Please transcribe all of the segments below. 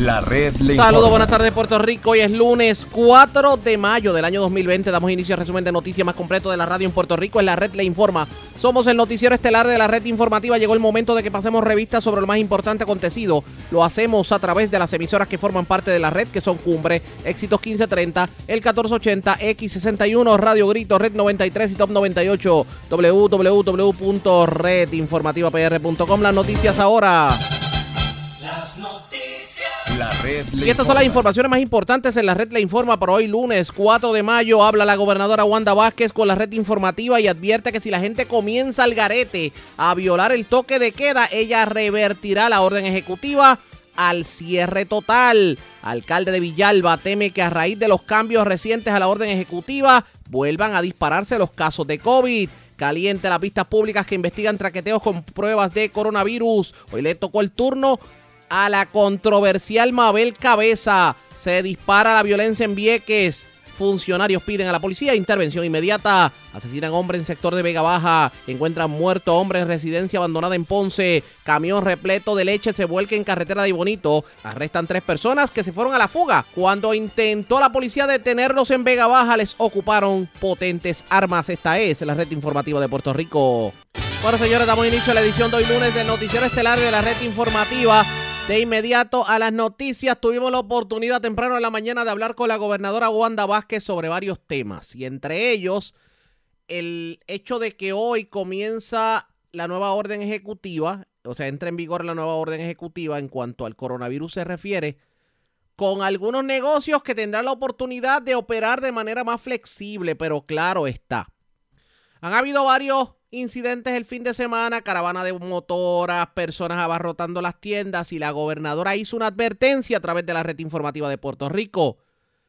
La red le Saludos, buenas tardes Puerto Rico. Hoy es lunes 4 de mayo del año 2020. Damos inicio al resumen de noticias más completo de la radio en Puerto Rico. En la red le informa. Somos el noticiero estelar de la red informativa. Llegó el momento de que pasemos revistas sobre lo más importante acontecido. Lo hacemos a través de las emisoras que forman parte de la red, que son Cumbre, Éxitos 1530, el 1480, X61, Radio Grito, Red 93 y Top 98, www.redinformativapr.com. Las noticias ahora. Las noticias. La red le Y estas son las informa. informaciones más importantes en la red Le Informa por hoy lunes 4 de mayo. Habla la gobernadora Wanda Vázquez con la red informativa y advierte que si la gente comienza al garete a violar el toque de queda, ella revertirá la orden ejecutiva al cierre total. Alcalde de Villalba teme que a raíz de los cambios recientes a la orden ejecutiva vuelvan a dispararse los casos de COVID. Caliente las vistas públicas que investigan traqueteos con pruebas de coronavirus. Hoy le tocó el turno a la controversial Mabel Cabeza. Se dispara la violencia en Vieques. Funcionarios piden a la policía intervención inmediata. Asesinan hombre en sector de Vega Baja. Encuentran muerto hombre en residencia abandonada en Ponce. Camión repleto de leche se vuelca en carretera de Bonito. Arrestan tres personas que se fueron a la fuga. Cuando intentó la policía detenerlos en Vega Baja, les ocuparon potentes armas. Esta es la red informativa de Puerto Rico. Bueno, señores, damos inicio a la edición de hoy lunes del Noticiero Estelar de la red informativa. De inmediato a las noticias, tuvimos la oportunidad temprano en la mañana de hablar con la gobernadora Wanda Vázquez sobre varios temas. Y entre ellos, el hecho de que hoy comienza la nueva orden ejecutiva, o sea, entra en vigor la nueva orden ejecutiva en cuanto al coronavirus se refiere, con algunos negocios que tendrán la oportunidad de operar de manera más flexible, pero claro está. Han habido varios incidentes el fin de semana, caravana de motoras, personas abarrotando las tiendas y la gobernadora hizo una advertencia a través de la red informativa de Puerto Rico.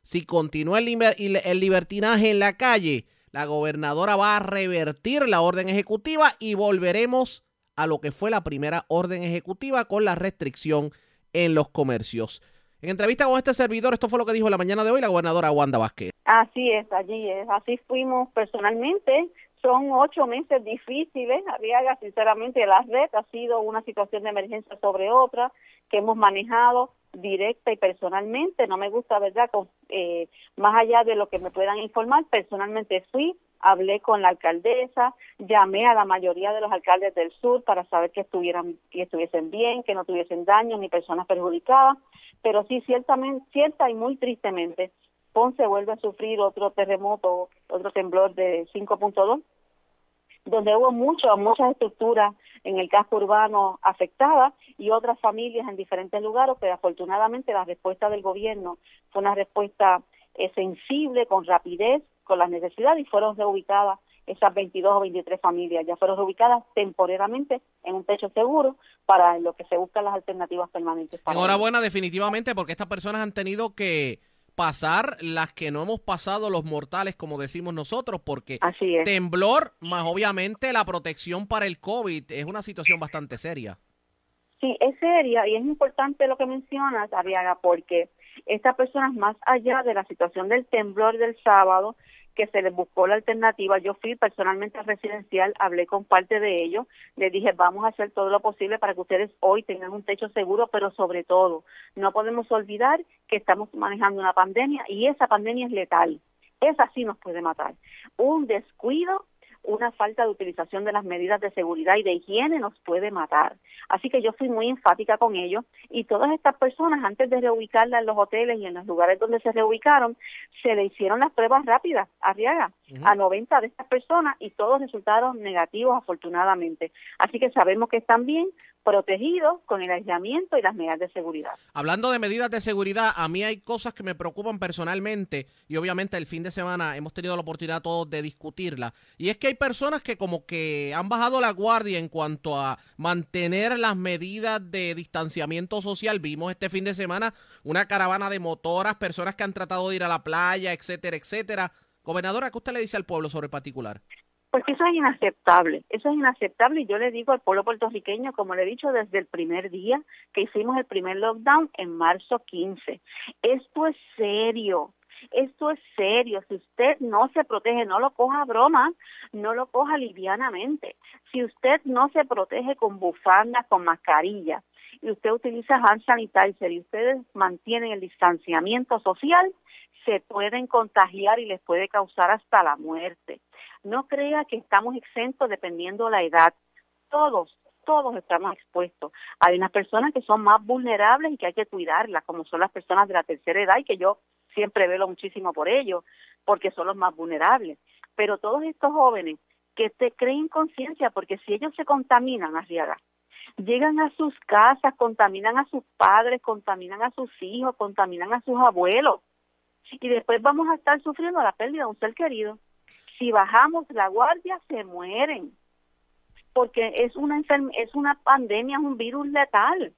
Si continúa el, liber- el libertinaje en la calle, la gobernadora va a revertir la orden ejecutiva y volveremos a lo que fue la primera orden ejecutiva con la restricción en los comercios. En entrevista con este servidor, esto fue lo que dijo la mañana de hoy la gobernadora Wanda Vázquez. Así es, allí es. Así fuimos personalmente. Son ocho meses difíciles. Arriaga, sinceramente, la red ha sido una situación de emergencia sobre otra que hemos manejado directa y personalmente. No me gusta, ¿verdad? Eh, más allá de lo que me puedan informar, personalmente fui, hablé con la alcaldesa, llamé a la mayoría de los alcaldes del sur para saber que estuvieran, que estuviesen bien, que no tuviesen daño ni personas perjudicadas. Pero sí, ciertamente, cierta y muy tristemente, Ponce vuelve a sufrir otro terremoto, otro temblor de 5.2, donde hubo mucho, muchas estructuras en el casco urbano afectadas y otras familias en diferentes lugares, pero afortunadamente la respuesta del gobierno fue una respuesta eh, sensible, con rapidez, con las necesidades y fueron reubicadas esas 22 o 23 familias, ya fueron reubicadas temporariamente en un techo seguro para lo que se buscan las alternativas permanentes. Para. Enhorabuena definitivamente porque estas personas han tenido que pasar las que no hemos pasado los mortales, como decimos nosotros, porque Así es. temblor más obviamente la protección para el COVID es una situación bastante seria. Sí, es seria y es importante lo que mencionas, Arriaga, porque estas personas, más allá de la situación del temblor del sábado, que se les buscó la alternativa, yo fui personalmente al residencial, hablé con parte de ellos, les dije, vamos a hacer todo lo posible para que ustedes hoy tengan un techo seguro, pero sobre todo, no podemos olvidar que estamos manejando una pandemia y esa pandemia es letal. Esa sí nos puede matar. Un descuido una falta de utilización de las medidas de seguridad y de higiene nos puede matar. Así que yo fui muy enfática con ellos y todas estas personas, antes de reubicarlas en los hoteles y en los lugares donde se reubicaron, se le hicieron las pruebas rápidas, Arriaga, Ujú. a 90 de estas personas y todos resultaron negativos afortunadamente. Así que sabemos que están bien protegidos con el aislamiento y las medidas de seguridad. Hablando de medidas de seguridad, a mí hay cosas que me preocupan personalmente y obviamente el fin de semana hemos tenido la oportunidad todos de discutirla. Y es que hay personas que como que han bajado la guardia en cuanto a mantener las medidas de distanciamiento social. Vimos este fin de semana una caravana de motoras, personas que han tratado de ir a la playa, etcétera, etcétera. Gobernadora, ¿qué usted le dice al pueblo sobre el particular? Porque eso es inaceptable, eso es inaceptable. Y yo le digo al pueblo puertorriqueño, como le he dicho desde el primer día que hicimos el primer lockdown en marzo 15, esto es serio, esto es serio, si usted no se protege, no lo coja broma, no lo coja livianamente, si usted no se protege con bufandas, con mascarilla y usted utiliza hand sanitizer y ustedes mantienen el distanciamiento social, se pueden contagiar y les puede causar hasta la muerte. No crea que estamos exentos dependiendo la edad. Todos, todos estamos expuestos. Hay unas personas que son más vulnerables y que hay que cuidarlas, como son las personas de la tercera edad y que yo siempre velo muchísimo por ellos, porque son los más vulnerables. Pero todos estos jóvenes que te creen conciencia, porque si ellos se contaminan, Arriaga, llegan a sus casas, contaminan a sus padres, contaminan a sus hijos, contaminan a sus abuelos. Y después vamos a estar sufriendo la pérdida de un ser querido. Si bajamos la guardia, se mueren. Porque es una, es una pandemia, es un virus letal.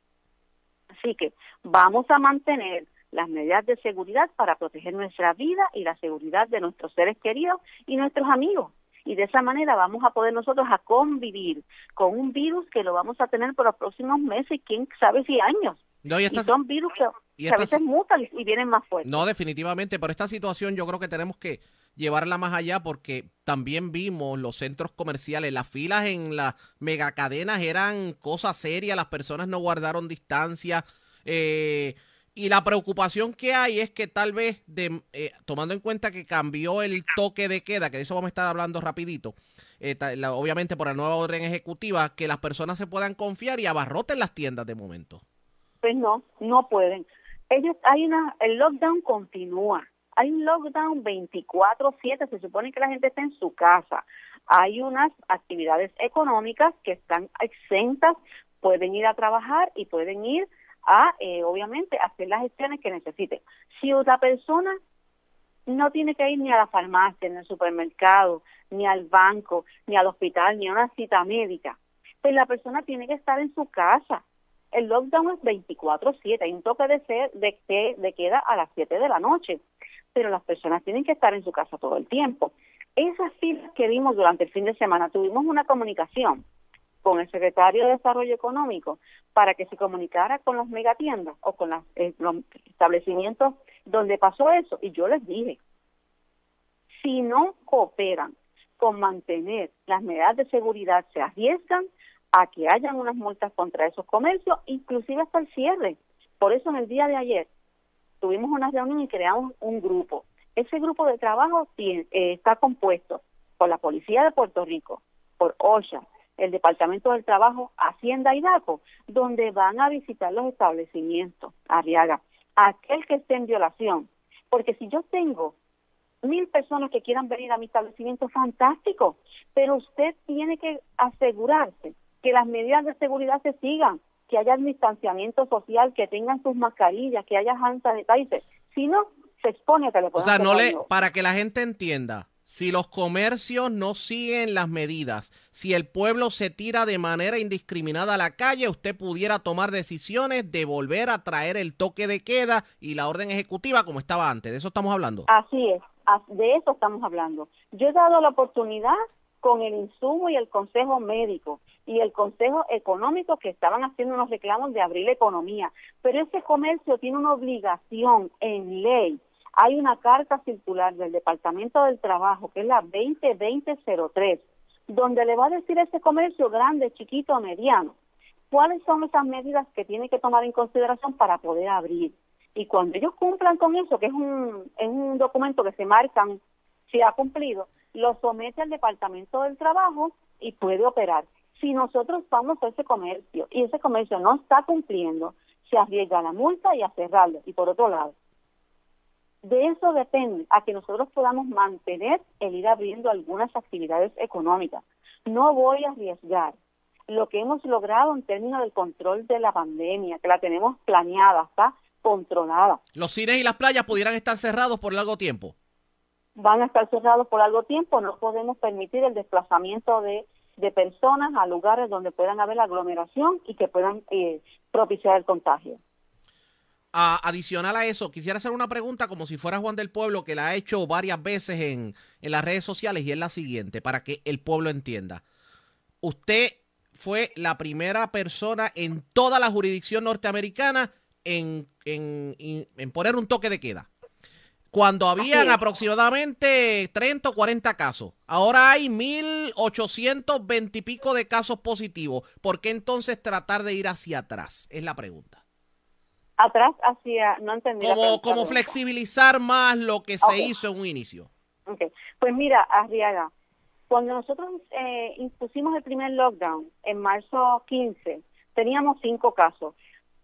Así que vamos a mantener las medidas de seguridad para proteger nuestra vida y la seguridad de nuestros seres queridos y nuestros amigos y de esa manera vamos a poder nosotros a convivir con un virus que lo vamos a tener por los próximos meses y quién sabe si años. y, son virus que, a veces mutan y vienen más fuertes. No, definitivamente, pero esta situación yo creo que tenemos que llevarla más allá porque también vimos los centros comerciales, las filas en las megacadenas eran cosas serias, las personas no guardaron distancia. Eh, y la preocupación que hay es que tal vez, de, eh, tomando en cuenta que cambió el toque de queda, que de eso vamos a estar hablando rapidito, eh, obviamente por la nueva orden ejecutiva, que las personas se puedan confiar y abarroten las tiendas de momento. Pues no, no pueden. Ellos, hay una, el lockdown continúa. Hay un lockdown 24/7, se supone que la gente está en su casa. Hay unas actividades económicas que están exentas, pueden ir a trabajar y pueden ir a, eh, obviamente, hacer las gestiones que necesite. Si otra persona no tiene que ir ni a la farmacia, ni al supermercado, ni al banco, ni al hospital, ni a una cita médica, pues la persona tiene que estar en su casa. El lockdown es 24/7, hay un toque de, ser, de, de queda a las 7 de la noche, pero las personas tienen que estar en su casa todo el tiempo. Esas filas que vimos durante el fin de semana, tuvimos una comunicación con el secretario de Desarrollo Económico para que se comunicara con los megatiendas o con eh, los establecimientos donde pasó eso. Y yo les dije, si no cooperan con mantener las medidas de seguridad, se arriesgan a que hayan unas multas contra esos comercios, inclusive hasta el cierre. Por eso en el día de ayer tuvimos una reunión y creamos un grupo. Ese grupo de trabajo eh, está compuesto por la Policía de Puerto Rico, por OSHA, el Departamento del Trabajo, Hacienda y DACO, donde van a visitar los establecimientos, Arriaga, aquel que esté en violación. Porque si yo tengo mil personas que quieran venir a mi establecimiento, fantástico, pero usted tiene que asegurarse que las medidas de seguridad se sigan, que haya distanciamiento social, que tengan sus mascarillas, que haya hand sanitizer. Si no, se expone a que le O sea, no le, para que la gente entienda, si los comercios no siguen las medidas, si el pueblo se tira de manera indiscriminada a la calle, usted pudiera tomar decisiones de volver a traer el toque de queda y la orden ejecutiva como estaba antes. ¿De eso estamos hablando? Así es, de eso estamos hablando. Yo he dado la oportunidad con el insumo y el consejo médico y el consejo económico que estaban haciendo unos reclamos de abrir la economía, pero ese comercio tiene una obligación en ley hay una carta circular del Departamento del Trabajo, que es la 202003, donde le va a decir a ese comercio grande, chiquito, mediano, cuáles son esas medidas que tiene que tomar en consideración para poder abrir. Y cuando ellos cumplan con eso, que es un, es un documento que se marcan si ha cumplido, lo somete al Departamento del Trabajo y puede operar. Si nosotros vamos a ese comercio y ese comercio no está cumpliendo, se arriesga la multa y a cerrarlo. Y por otro lado, de eso depende a que nosotros podamos mantener el ir abriendo algunas actividades económicas. No voy a arriesgar lo que hemos logrado en términos del control de la pandemia, que la tenemos planeada, está controlada. ¿Los cines y las playas pudieran estar cerrados por largo tiempo? Van a estar cerrados por largo tiempo, no podemos permitir el desplazamiento de, personas a lugares donde puedan haber aglomeración y que puedan eh, propiciar el contagio adicional a eso, quisiera hacer una pregunta como si fuera Juan del Pueblo, que la ha hecho varias veces en, las redes sociales, y es la siguiente, para que el pueblo entienda. Usted fue la primera persona en toda la jurisdicción norteamericana en, en, en poner un toque de queda. Cuando habían aproximadamente 30 o 40 casos. Ahora hay 1.820 y pico de casos positivos. ¿Por qué entonces tratar de ir hacia atrás? Es la pregunta. Atrás hacia, no entendí. Como, como flexibilizar más lo que se hizo en un inicio. Ok. Pues mira, Arriaga, cuando nosotros eh, impusimos el primer lockdown en marzo 15, teníamos cinco casos.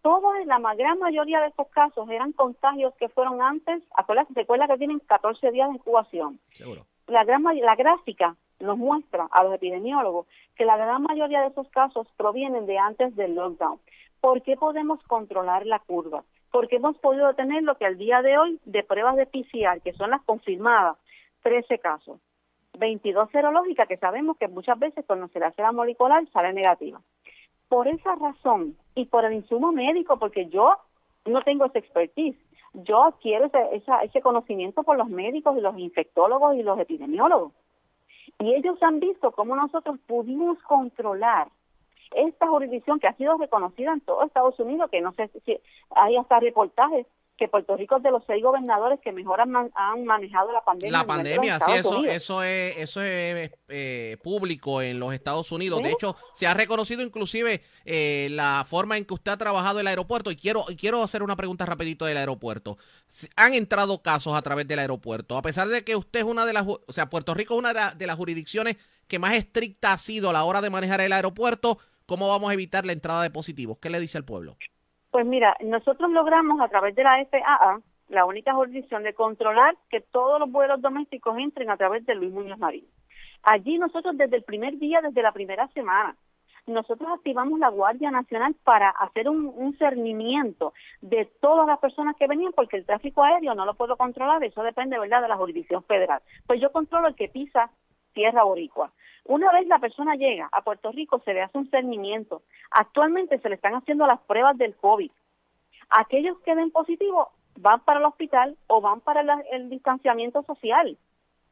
Todos, la gran mayoría de esos casos eran contagios que fueron antes, acuérdate, recuerda que tienen 14 días de incubación. Seguro. La, gran, la gráfica nos muestra a los epidemiólogos que la gran mayoría de esos casos provienen de antes del lockdown. ¿Por qué podemos controlar la curva? Porque hemos podido tener lo que al día de hoy de pruebas de PCR, que son las confirmadas, 13 casos. 22 serológicas, que sabemos que muchas veces cuando se le hace la molecular sale negativa. Por esa razón y por el insumo médico, porque yo no tengo esa expertise, yo adquiero ese, ese conocimiento por los médicos y los infectólogos y los epidemiólogos. Y ellos han visto cómo nosotros pudimos controlar esta jurisdicción que ha sido reconocida en todo Estados Unidos, que no sé si hay hasta reportajes que Puerto Rico es de los seis gobernadores que mejor han, man- han manejado la pandemia. La pandemia, sí, eso, Unidos. eso es, eso es eh, público en los Estados Unidos. De hecho, se ha reconocido inclusive eh, la forma en que usted ha trabajado el aeropuerto. Y quiero, y quiero hacer una pregunta rapidito del aeropuerto. Han entrado casos a través del aeropuerto, a pesar de que usted es una de las, o sea, Puerto Rico es una de las jurisdicciones que más estricta ha sido a la hora de manejar el aeropuerto. ¿Cómo vamos a evitar la entrada de positivos? ¿Qué le dice al pueblo? Pues mira, nosotros logramos a través de la FAA, la única jurisdicción de controlar que todos los vuelos domésticos entren a través de Luis Muñoz Marín. Allí nosotros desde el primer día, desde la primera semana, nosotros activamos la Guardia Nacional para hacer un, un cernimiento de todas las personas que venían, porque el tráfico aéreo no lo puedo controlar, eso depende, ¿verdad?, de la jurisdicción federal. Pues yo controlo el que pisa tierra boricua. Una vez la persona llega a Puerto Rico, se le hace un cernimiento. Actualmente se le están haciendo las pruebas del COVID. Aquellos que den positivo van para el hospital o van para el distanciamiento social,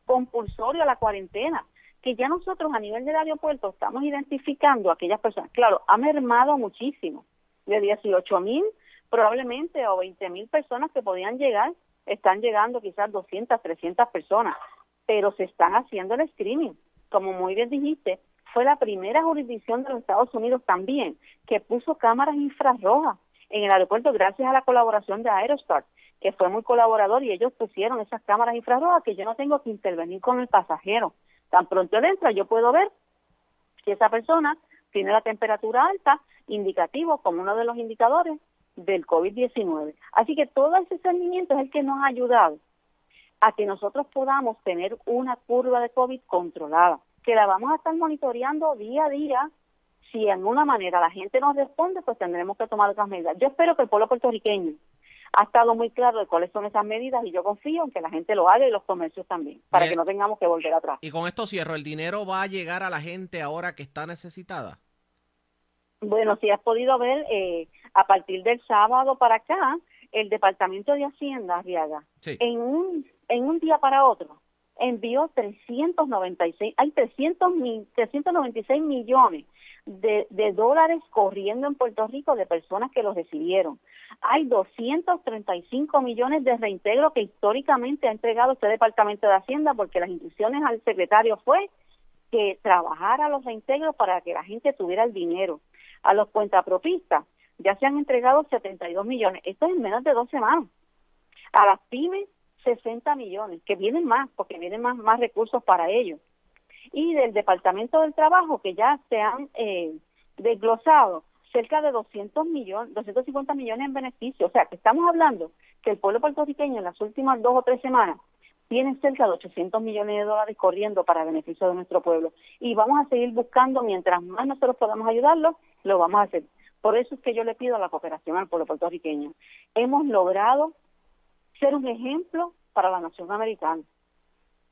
compulsorio a la cuarentena, que ya nosotros a nivel del aeropuerto estamos identificando aquellas personas. Claro, ha mermado muchísimo, de 18 mil probablemente o 20 mil personas que podían llegar, están llegando quizás 200, 300 personas, pero se están haciendo el screening. Como muy bien dijiste, fue la primera jurisdicción de los Estados Unidos también que puso cámaras infrarrojas en el aeropuerto gracias a la colaboración de Aerostar, que fue muy colaborador y ellos pusieron esas cámaras infrarrojas que yo no tengo que intervenir con el pasajero. Tan pronto él entra, yo puedo ver si esa persona tiene la temperatura alta, indicativo como uno de los indicadores del COVID-19. Así que todo ese seguimiento es el que nos ha ayudado a que nosotros podamos tener una curva de COVID controlada, que la vamos a estar monitoreando día a día. Si en una manera la gente nos responde, pues tendremos que tomar otras medidas. Yo espero que el pueblo puertorriqueño ha estado muy claro de cuáles son esas medidas y yo confío en que la gente lo haga y los comercios también, para Bien. que no tengamos que volver atrás. Y con esto cierro, ¿el dinero va a llegar a la gente ahora que está necesitada? Bueno, si has podido ver, eh, a partir del sábado para acá, el Departamento de Hacienda, Arriaga, Sí. en un, en un día para otro, envió 396, hay 300 mil, 396 millones de, dólares corriendo en Puerto Rico de personas que los recibieron. Hay 235 millones de reintegro que históricamente ha entregado este Departamento de Hacienda porque las instrucciones al secretario fue que trabajara los reintegros para que la gente tuviera el dinero. A los cuentapropistas ya se han entregado 72 millones. Esto es en menos de dos semanas. A las pymes, 60 millones, que vienen más, porque vienen más, más recursos para ellos. Y del Departamento del Trabajo, que ya se han eh, desglosado cerca de 200 millones, 250 millones en beneficios. O sea, que estamos hablando que el pueblo puertorriqueño en las últimas dos o tres semanas tiene cerca de 800 millones de dólares corriendo para beneficio de nuestro pueblo. Y vamos a seguir buscando, mientras más nosotros podamos ayudarlos, lo vamos a hacer. Por eso es que yo le pido la cooperación al pueblo puertorriqueño. Hemos logrado ser un ejemplo para la nación americana.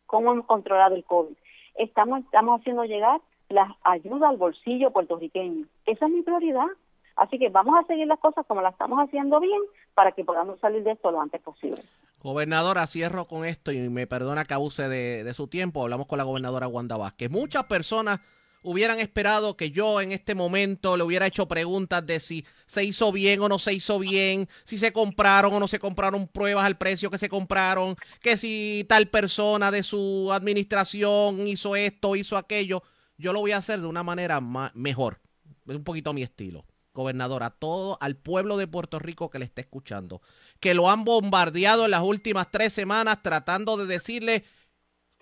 Cómo hemos controlado el COVID. Estamos, estamos haciendo llegar la ayuda al bolsillo puertorriqueño. Esa es mi prioridad. Así que vamos a seguir las cosas como las estamos haciendo bien para que podamos salir de esto lo antes posible. Gobernadora, cierro con esto y me perdona que abuse de, de su tiempo. Hablamos con la gobernadora Wanda Vázquez. Muchas personas hubieran esperado que yo en este momento le hubiera hecho preguntas de si se hizo bien o no se hizo bien, si se compraron o no se compraron pruebas al precio que se compraron, que si tal persona de su administración hizo esto, hizo aquello. Yo lo voy a hacer de una manera mejor, es un poquito mi estilo gobernador, a todo, al pueblo de Puerto Rico que le está escuchando, que lo han bombardeado en las últimas tres semanas tratando de decirle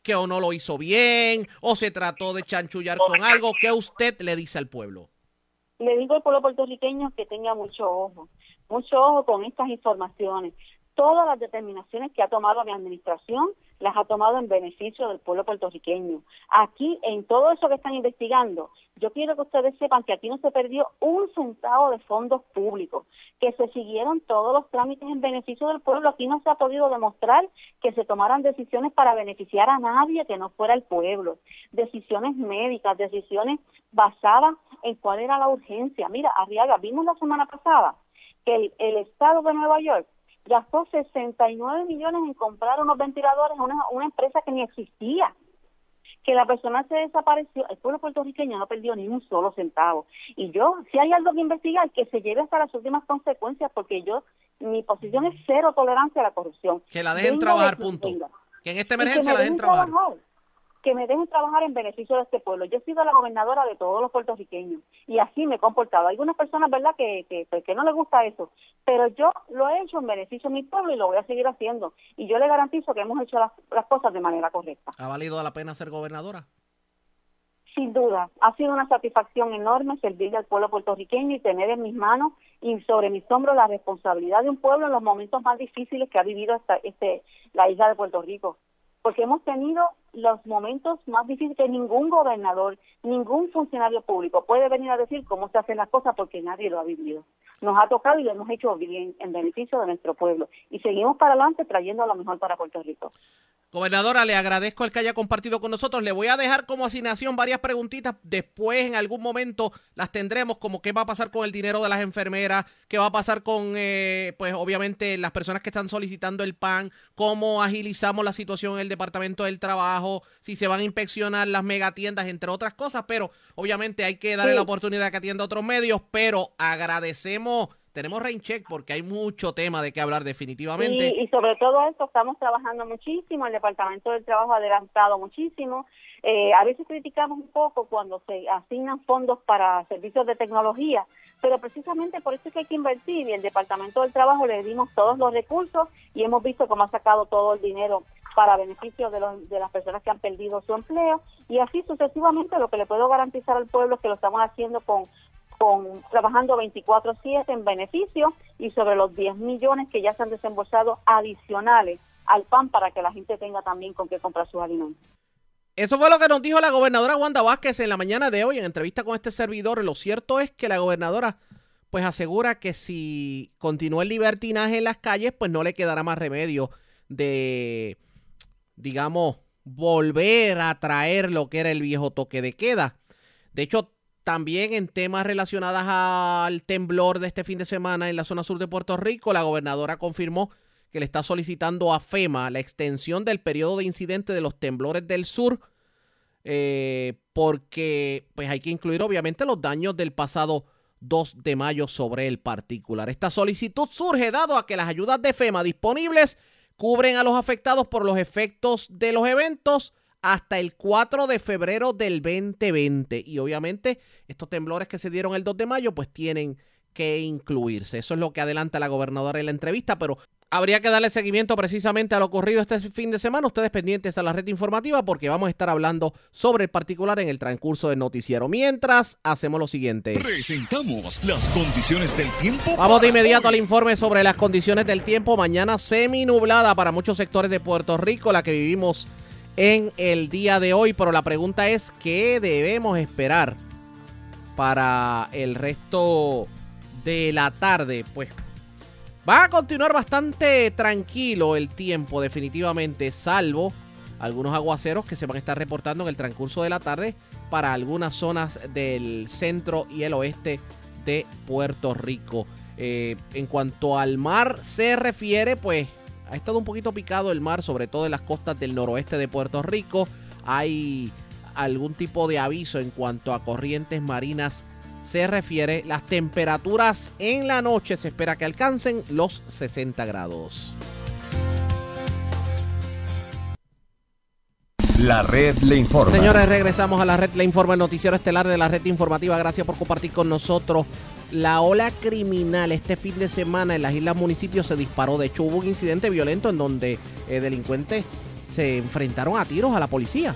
que o no lo hizo bien, o se trató de chanchullar con algo. ¿Qué usted le dice al pueblo? Le digo al pueblo puertorriqueño que tenga mucho ojo, mucho ojo con estas informaciones. Todas las determinaciones que ha tomado mi administración las ha tomado en beneficio del pueblo puertorriqueño. Aquí, en todo eso que están investigando, yo quiero que ustedes sepan que aquí no se perdió un centavo de fondos públicos, que se siguieron todos los trámites en beneficio del pueblo. Aquí no se ha podido demostrar que se tomaran decisiones para beneficiar a nadie que no fuera el pueblo. Decisiones médicas, decisiones basadas en cuál era la urgencia. Mira, Arriaga, vimos la semana pasada que el, el Estado de Nueva York gastó 69 millones en comprar unos ventiladores a una, empresa que ni existía. Que la persona se desapareció, el pueblo puertorriqueño no perdió ni un solo centavo. Y yo, si hay algo que investigar, que se lleve hasta las últimas consecuencias, porque yo, mi posición es cero tolerancia a la corrupción. Que la dejen trabajar, punto. Que en esta emergencia la dejen trabajar que me dejen trabajar en beneficio de este pueblo. Yo he sido la gobernadora de todos los puertorriqueños y así me he comportado. Hay algunas personas, ¿verdad?, que, que, pues, que no les gusta eso, pero yo lo he hecho en beneficio de mi pueblo y lo voy a seguir haciendo. Y yo le garantizo que hemos hecho las, las cosas de manera correcta. ¿Ha valido la pena ser gobernadora? Sin duda, ha sido una satisfacción enorme servirle al pueblo puertorriqueño y tener en mis manos y sobre mis hombros la responsabilidad de un pueblo en los momentos más difíciles que ha vivido esta, este, la isla de Puerto Rico porque hemos tenido los momentos más difíciles que ningún gobernador, ningún funcionario público puede venir a decir cómo se hacen las cosas porque nadie lo ha vivido. Nos ha tocado y lo hemos hecho bien en beneficio de nuestro pueblo y seguimos para adelante trayendo lo mejor para Puerto Rico. Gobernadora, le agradezco el que haya compartido con nosotros. Le voy a dejar como asignación varias preguntitas. Después, en algún momento, las tendremos, como qué va a pasar con el dinero de las enfermeras, qué va a pasar con, eh, pues, obviamente, las personas que están solicitando el PAN, cómo agilizamos la situación en el Departamento del Trabajo, si se van a inspeccionar las megatiendas, entre otras cosas. Pero, obviamente, hay que darle la oportunidad que atienda otros medios. Pero agradecemos tenemos rain check porque hay mucho tema de qué hablar definitivamente. y sobre todo esto estamos trabajando muchísimo, el Departamento del Trabajo ha adelantado muchísimo. Eh, a veces criticamos un poco cuando se asignan fondos para servicios de tecnología, pero precisamente por eso es que hay que invertir y el Departamento del Trabajo le dimos todos los recursos y hemos visto cómo ha sacado todo el dinero para beneficio de, de las personas que han perdido su empleo y así sucesivamente lo que le puedo garantizar al pueblo es que lo estamos haciendo con con, trabajando 24/7 en beneficio y sobre los 10 millones que ya se han desembolsado adicionales al PAN para que la gente tenga también con qué comprar sus alimentos. Eso fue lo que nos dijo la gobernadora Wanda Vázquez en la mañana de hoy en entrevista con este servidor. Lo cierto es que la gobernadora pues asegura que si continúa el libertinaje en las calles, pues no le quedará más remedio de, digamos, volver a traer lo que era el viejo toque de queda. De hecho, también en temas relacionados al temblor de este fin de semana en la zona sur de Puerto Rico, la gobernadora confirmó que le está solicitando a FEMA la extensión del periodo de incidente de los temblores del sur, eh, porque pues hay que incluir obviamente los daños del pasado 2 de mayo sobre el particular. Esta solicitud surge dado a que las ayudas de FEMA disponibles cubren a los afectados por los efectos de los eventos hasta el 4 de febrero del 2020. Y obviamente estos temblores que se dieron el 2 de mayo pues tienen que incluirse. Eso es lo que adelanta la gobernadora en la entrevista, pero habría que darle seguimiento precisamente a lo ocurrido este fin de semana. Ustedes pendientes a la red informativa porque vamos a estar hablando sobre el particular en el transcurso del noticiero. Mientras, hacemos lo siguiente. Presentamos las condiciones del tiempo. Vamos de inmediato al informe sobre las condiciones del tiempo. Mañana semi nublada para muchos sectores de Puerto Rico, la que vivimos en el día de hoy, pero la pregunta es, ¿qué debemos esperar para el resto de la tarde? Pues va a continuar bastante tranquilo el tiempo, definitivamente, salvo algunos aguaceros que se van a estar reportando en el transcurso de la tarde para algunas zonas del centro y el oeste de Puerto Rico. Eh, en cuanto al mar se refiere, pues ha estado un poquito picado el mar, sobre todo en las costas del noroeste de Puerto Rico. Hay algún tipo de aviso en cuanto a corrientes marinas se refiere. Las temperaturas en la noche se espera que alcancen los 60 grados. La red le informa. Señores, regresamos a la red Le Informa, el noticiero estelar de la red informativa. Gracias por compartir con nosotros. La ola criminal este fin de semana en las islas municipios se disparó. De hecho, hubo un incidente violento en donde eh, delincuentes se enfrentaron a tiros a la policía.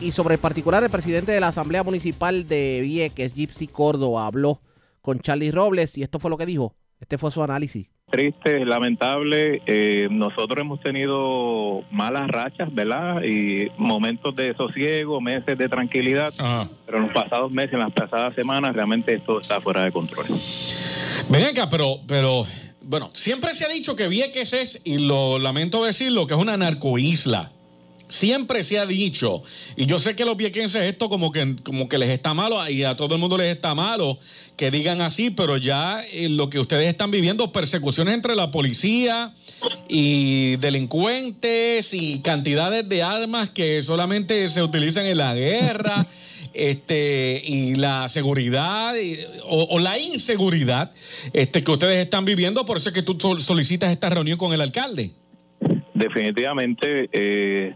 Y sobre el particular, el presidente de la Asamblea Municipal de Vieques, Gypsy Córdoba, habló con Charlie Robles y esto fue lo que dijo. Este fue su análisis triste, lamentable. Eh, nosotros hemos tenido malas rachas, ¿verdad? Y momentos de sosiego, meses de tranquilidad, pero en los pasados meses, en las pasadas semanas, realmente esto está fuera de control. Ven acá, pero, pero, bueno, siempre se ha dicho que Vieques es, y lo lamento decirlo, que es una narcoisla. Siempre se ha dicho, y yo sé que los viequenses esto como que, como que les está malo, y a todo el mundo les está malo que digan así, pero ya eh, lo que ustedes están viviendo, persecuciones entre la policía y delincuentes y cantidades de armas que solamente se utilizan en la guerra, este, y la seguridad o, la inseguridad este, que ustedes están viviendo, por eso es que tú solicitas esta reunión con el alcalde. Definitivamente. Eh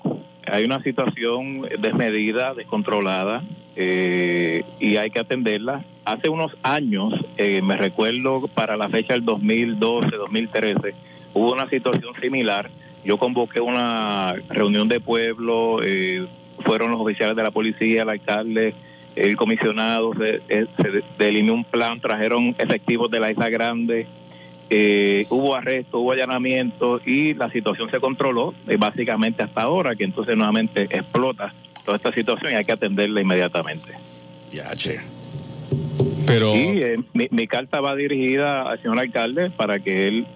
hay una situación desmedida, descontrolada, eh, y hay que atenderla. Hace unos años, eh, me recuerdo para la fecha del 2012, 2013, hubo una situación similar. Yo convoqué una reunión de pueblo, eh, fueron los oficiales de la policía, el alcalde, el comisionado, se, se delineó un plan, trajeron efectivos de la Isla Grande, eh, hubo arresto, hubo allanamiento y la situación se controló eh, básicamente hasta ahora, que entonces nuevamente explota toda esta situación y hay que atenderla inmediatamente. Ya, che. Pero... Y eh, mi, carta va dirigida al señor alcalde para que él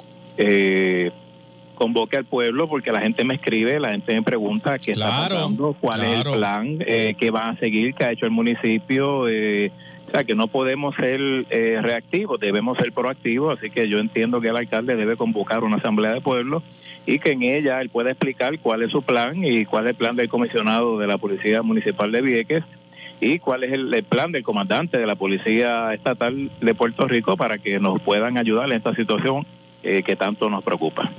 convoque al pueblo porque la gente me escribe, la gente me pregunta qué está pasando, cuál es el plan, qué van a seguir, qué ha hecho el municipio. Eh, o sea, que no podemos ser eh, reactivos, debemos ser proactivos, así que yo entiendo que el alcalde debe convocar una asamblea de pueblo y que en ella él pueda explicar cuál es su plan y cuál es el plan del comisionado de la Policía Municipal de Vieques y cuál es el, plan del comandante de la Policía Estatal de Puerto Rico para que nos puedan ayudar en esta situación eh, que tanto nos preocupa.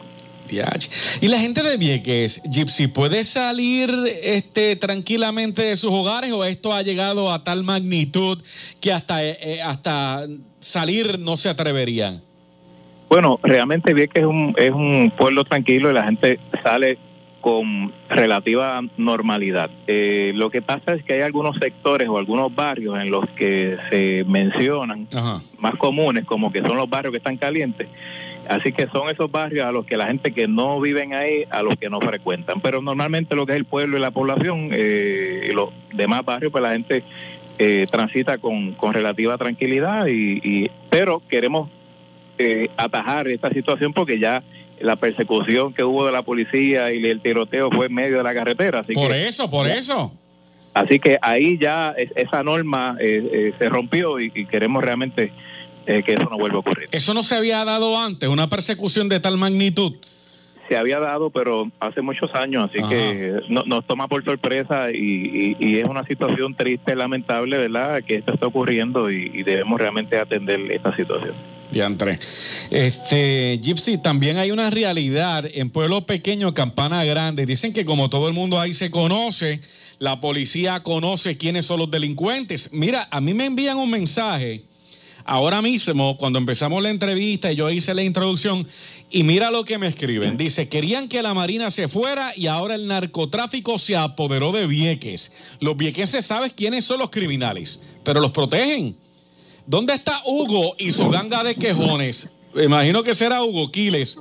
Y la gente de Vieques, Gypsy, ¿puede salir este, tranquilamente de sus hogares o esto ha llegado a tal magnitud que hasta, eh, eh, hasta salir no se atreverían? Bueno, realmente Vieques es un, es un pueblo tranquilo y la gente sale con relativa normalidad. Eh, lo que pasa es que hay algunos sectores o algunos barrios en los que se mencionan más comunes, como que son los barrios que están calientes, Así que son esos barrios a los que la gente que no viven ahí, a los que no frecuentan. Pero normalmente lo que es el pueblo y la población eh, y los demás barrios, pues la gente eh, transita con, con, relativa tranquilidad. Y, pero queremos eh, atajar esta situación porque ya la persecución que hubo de la policía y el tiroteo fue en medio de la carretera. Así por eso, por eso. Así que ahí ya esa norma se rompió y queremos realmente eh, que eso no vuelva a ocurrir. ¿Eso no se había dado antes, una persecución de tal magnitud? Se había dado, pero hace muchos años, así que nos toma por sorpresa y, es una situación triste, lamentable, ¿verdad? Que esto está ocurriendo y, debemos realmente atender esta situación. Diantre. Este, Gypsy, también hay una realidad en pueblos pequeños, Campana Grande. Dicen que como todo el mundo ahí se conoce, la policía conoce quiénes son los delincuentes. Mira, a mí me envían un mensaje Ahora mismo, cuando empezamos la entrevista y yo hice la introducción, y mira lo que me escriben. Dice, querían que la Marina se fuera y ahora el narcotráfico se apoderó de Vieques. Los viequenses saben quiénes son los criminales, pero los protegen. ¿Dónde está Hugo y su ganga de quejones? imagino que será Hugo Quiles.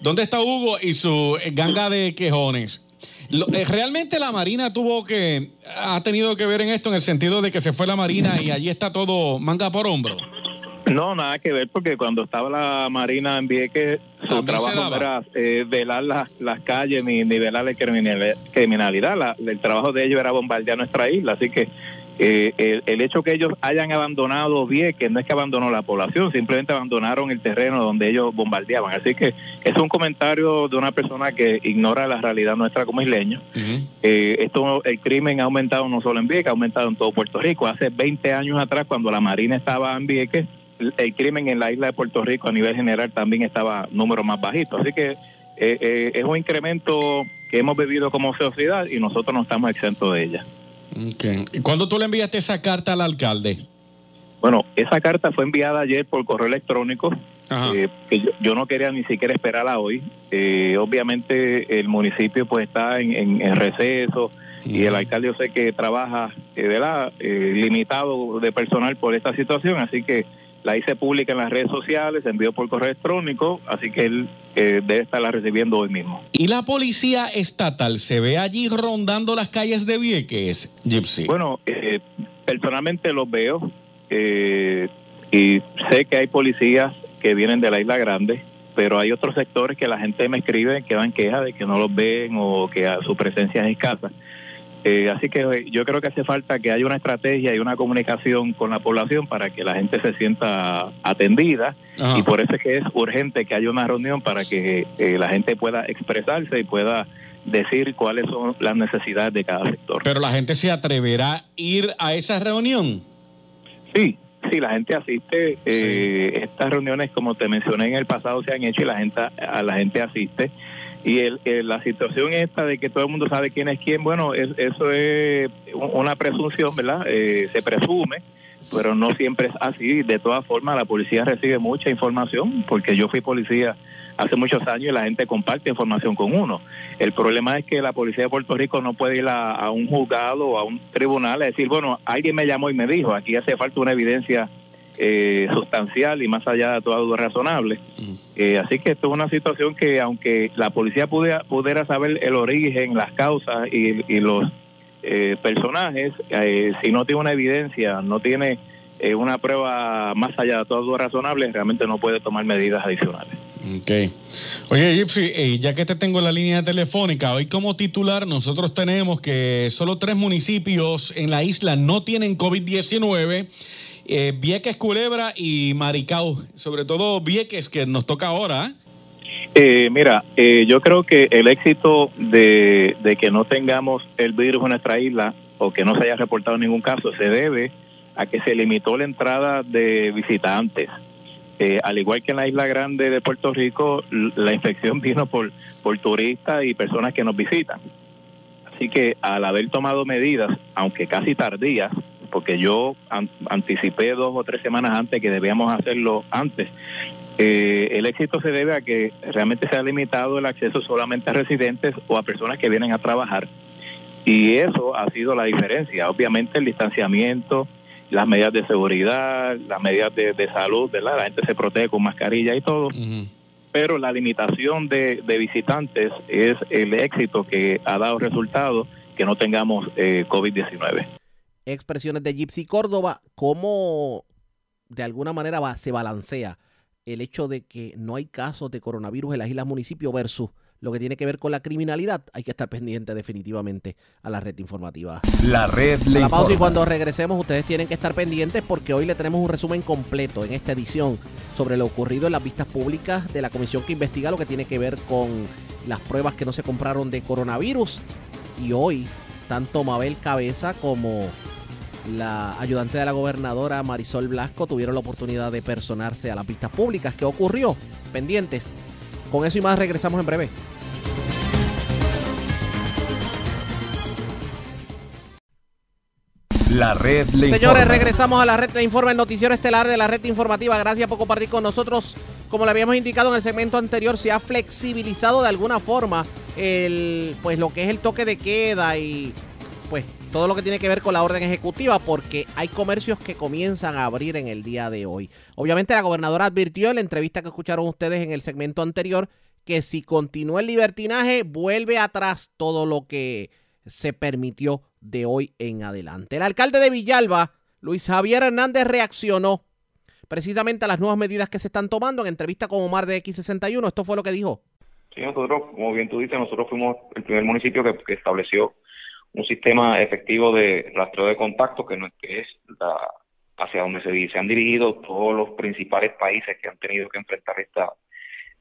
¿Dónde está Hugo y su ganga de quejones? Eh, realmente la Marina tuvo que, ha tenido que ver en esto en el sentido de que se fue la Marina y allí está todo manga por hombro. No, nada que ver, porque cuando estaba la Marina en Vieques, su trabajo no era eh, velar las, las calles ni, ni velar la criminalidad. el trabajo de ellos era bombardear nuestra isla, así que eh, el, el, hecho que ellos hayan abandonado Vieques no es que abandonó la población, simplemente abandonaron el terreno donde ellos bombardeaban. Así que es un comentario de una persona que ignora la realidad nuestra como isleños. eh, esto, el crimen ha aumentado no solo en Vieques, ha aumentado en todo Puerto Rico. Hace 20 años atrás, cuando la Marina estaba en Vieques, el, crimen en la isla de Puerto Rico a nivel general también estaba número más bajito. Así que eh, eh, es un incremento que hemos vivido como sociedad y nosotros no estamos exentos de ella. Okay. ¿Y cuándo tú le enviaste esa carta al alcalde? Bueno, esa carta fue enviada ayer por correo electrónico, eh, que yo, yo, no quería ni siquiera esperarla hoy. Eh, obviamente el municipio pues está en, en, en receso uh -huh. y el alcalde yo sé que trabaja eh, ¿verdad? limitado de personal por esta situación, así que la hice pública en las redes sociales, se envió por correo electrónico, así que él eh, debe estarla recibiendo hoy mismo. ¿Y la policía estatal se ve allí rondando las calles de Vieques, Gypsy? Bueno, eh, personalmente los veo eh, y sé que hay policías que vienen de la Isla Grande, pero hay otros sectores que la gente me escribe que dan queja de que no los ven o que su presencia es escasa. Eh, así que yo creo que hace falta que haya una estrategia y una comunicación con la población para que la gente se sienta atendida Ajá. y por eso es que es urgente que haya una reunión para que eh, la gente pueda expresarse y pueda decir cuáles son las necesidades de cada sector. Pero la gente se atreverá a ir a esa reunión. Sí, sí, la gente asiste. Eh, sí. Estas reuniones, como te mencioné en el pasado, se han hecho y la gente, a la gente asiste. Y el, el, la situación esta de que todo el mundo sabe quién es quién, bueno, es, eso es una presunción, ¿verdad? Eh, se presume, pero no siempre es así. De todas formas, la policía recibe mucha información, porque yo fui policía hace muchos años y la gente comparte información con uno. El problema es que la policía de Puerto Rico no puede ir a un juzgado o a un tribunal a decir, bueno, alguien me llamó y me dijo, aquí hace falta una evidencia eh, sustancial y más allá de toda duda razonable. Eh, así que esto es una situación que aunque la policía pudiera, pudiera saber el origen, las causas y, y los eh, personajes, eh, si no tiene una evidencia, no tiene eh, una prueba más allá de toda duda razonable, realmente no puede tomar medidas adicionales. Ok. Oye, Gypsy, ya que te tengo en la línea telefónica, hoy como titular nosotros tenemos que solo tres municipios en la isla no tienen COVID-19 eh, Vieques, Culebra y Maricao, sobre todo Vieques, que nos toca ahora. Eh, mira, eh, yo creo que el éxito de, de, que no tengamos el virus en nuestra isla o que no se haya reportado ningún caso se debe a que se limitó la entrada de visitantes. Eh, al igual que en la isla grande de Puerto Rico, la infección vino por, por turistas y personas que nos visitan. Así que al haber tomado medidas, aunque casi tardías, porque yo an anticipé dos o tres semanas antes que debíamos hacerlo antes. Eh, el éxito se debe a que realmente se ha limitado el acceso solamente a residentes o a personas que vienen a trabajar. Y eso ha sido la diferencia. Obviamente el distanciamiento, las medidas de seguridad, las medidas de, de salud, ¿verdad? La gente se protege con mascarilla y todo. Uh -huh. Pero la limitación de, de, visitantes es el éxito que ha dado resultado que no tengamos eh, COVID-19 expresiones de Gypsy Córdoba, cómo de alguna manera va, se balancea el hecho de que no hay casos de coronavirus en las islas municipios versus lo que tiene que ver con la criminalidad, hay que estar pendiente definitivamente a la red informativa. La red le la pausa y cuando regresemos ustedes tienen que estar pendientes porque hoy le tenemos un resumen completo en esta edición sobre lo ocurrido en las vistas públicas de la comisión que investiga lo que tiene que ver con las pruebas que no se compraron de coronavirus. Y hoy tanto Mabel Cabeza como la ayudante de la gobernadora Marisol Blasco tuvieron la oportunidad de personarse a las vistas públicas. ¿Qué ocurrió? Pendientes. Con eso y más regresamos en breve. La red le Señores, informa. regresamos a la red de informa, el noticiero estelar de la red informativa. Gracias por compartir con nosotros. Como le habíamos indicado en el segmento anterior, se ha flexibilizado de alguna forma el, pues lo que es el toque de queda y pues todo lo que tiene que ver con la orden ejecutiva porque hay comercios que comienzan a abrir en el día de hoy. Obviamente la gobernadora advirtió en la entrevista que escucharon ustedes en el segmento anterior que si continúa el libertinaje vuelve atrás todo lo que se permitió de hoy en adelante. El alcalde de Villalba, Luis Javier Hernández, reaccionó precisamente a las nuevas medidas que se están tomando en entrevista con Omar de X61. Esto fue lo que dijo. Sí, nosotros, como bien tú dices, nosotros fuimos el primer municipio que, que estableció un sistema efectivo de rastreo de contacto que, no, es la, hacia donde se, se, han dirigido todos los principales países que han tenido que enfrentar esta,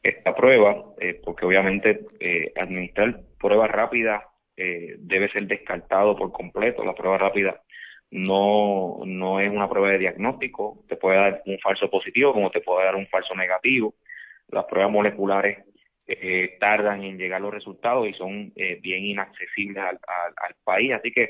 esta prueba, eh, porque obviamente eh, administrar pruebas rápidas eh, debe ser descartado por completo. La prueba rápida no, no es una prueba de diagnóstico, te puede dar un falso positivo como te puede dar un falso negativo. Las pruebas moleculares eh, tardan en llegar los resultados y son eh, bien inaccesibles al, país. Así que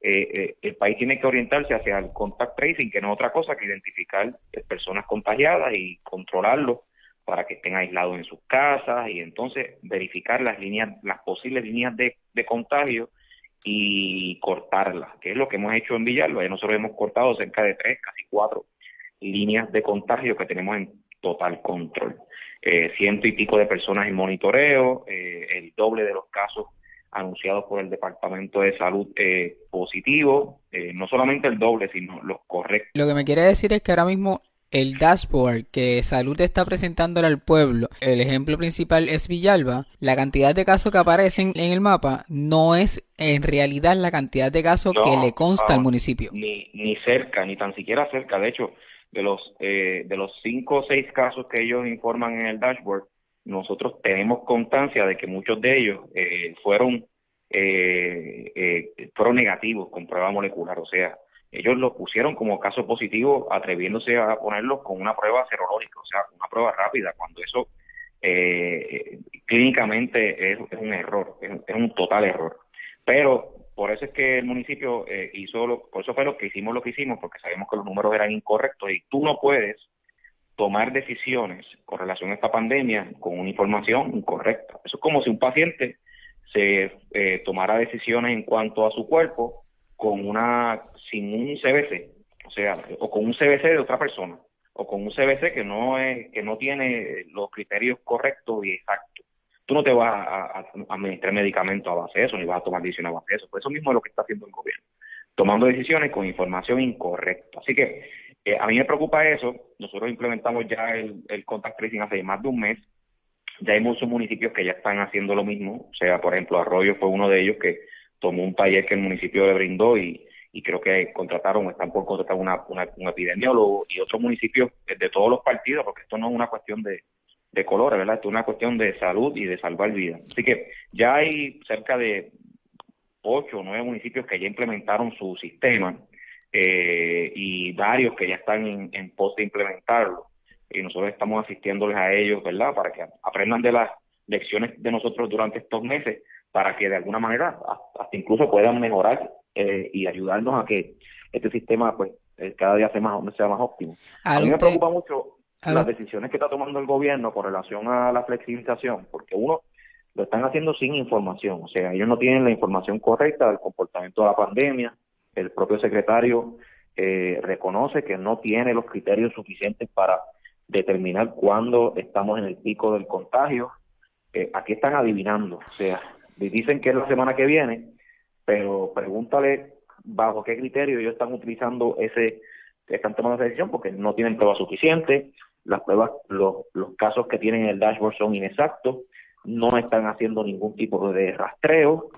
eh, eh, el país tiene que orientarse hacia el contact tracing, que no es otra cosa que identificar personas contagiadas y controlarlo para que estén aislados en sus casas y entonces verificar las líneas, las posibles líneas de, de contagio y cortarlas, que es lo que hemos hecho en Villalba. Nosotros hemos cortado cerca de tres, casi cuatro líneas de contagio que tenemos en total control. Eh, ciento y pico de personas en monitoreo, eh, el doble de los casos anunciados por el Departamento de Salud eh, positivo, eh, no solamente el doble, sino los correctos. Lo que me quiere decir es que ahora mismo el dashboard que Salud está presentándole al pueblo, el ejemplo principal es Villalba, la cantidad de casos que aparecen en el mapa no es en realidad la cantidad de casos que le consta al municipio. Ni, ni cerca, ni tan siquiera cerca. De hecho, de los, eh, de los cinco o seis casos que ellos informan en el dashboard, nosotros tenemos constancia de que muchos de ellos eh, fueron, eh, eh, fueron negativos con prueba molecular. O sea, ellos los pusieron como caso positivo atreviéndose a ponerlos con una prueba serológica, o sea, una prueba rápida, cuando eso eh, clínicamente es, un error, es, un total error. Pero por eso es que el municipio eh, hizo, lo, por eso fue lo que hicimos lo que hicimos, porque sabemos que los números eran incorrectos y tú no puedes tomar decisiones con relación a esta pandemia con una información incorrecta. Eso es como si un paciente se eh, tomara decisiones en cuanto a su cuerpo con una sin un CBC, o sea, o con un CBC de otra persona, o con un CBC que no es que no tiene los criterios correctos y exactos. Tú no te vas a, administrar medicamentos a base de eso, ni vas a tomar decisiones a base de eso. Por eso mismo es lo que está haciendo el gobierno, tomando decisiones con información incorrecta. Así que eh, a mí me preocupa eso. Nosotros implementamos ya el, el contact tracing hace más de un mes. Ya hay muchos municipios que ya están haciendo lo mismo. O sea, por ejemplo, Arroyo fue uno de ellos que tomó un taller que el municipio le brindó y, creo que contrataron, están por contratar una, un epidemiólogo y otros municipios de todos los partidos, porque esto no es una cuestión de, de colores, ¿verdad? Esto es una cuestión de salud y de salvar vidas. Así que ya hay cerca de ocho o nueve municipios que ya implementaron su sistema eh, y varios que ya están en, en pos de implementarlo. Y nosotros estamos asistiéndoles a ellos, ¿verdad? Para que aprendan de las lecciones de nosotros durante estos meses para que de alguna manera hasta incluso puedan mejorar eh, y ayudarnos a que este sistema pues eh, cada día sea más, sea más óptimo. A mí me preocupa mucho las decisiones que está tomando el gobierno con relación a la flexibilización, porque uno lo están haciendo sin información, o sea, ellos no tienen la información correcta del comportamiento de la pandemia, el propio secretario eh, reconoce que no tiene los criterios suficientes para determinar cuándo estamos en el pico del contagio. aquí están adivinando, o sea, Dicen que es la semana que viene, pero pregúntale bajo qué criterio ellos están utilizando ese, están tomando esa decisión porque no tienen pruebas suficientes, las pruebas, los, los casos que tienen en el dashboard son inexactos, no están haciendo ningún tipo de rastreo,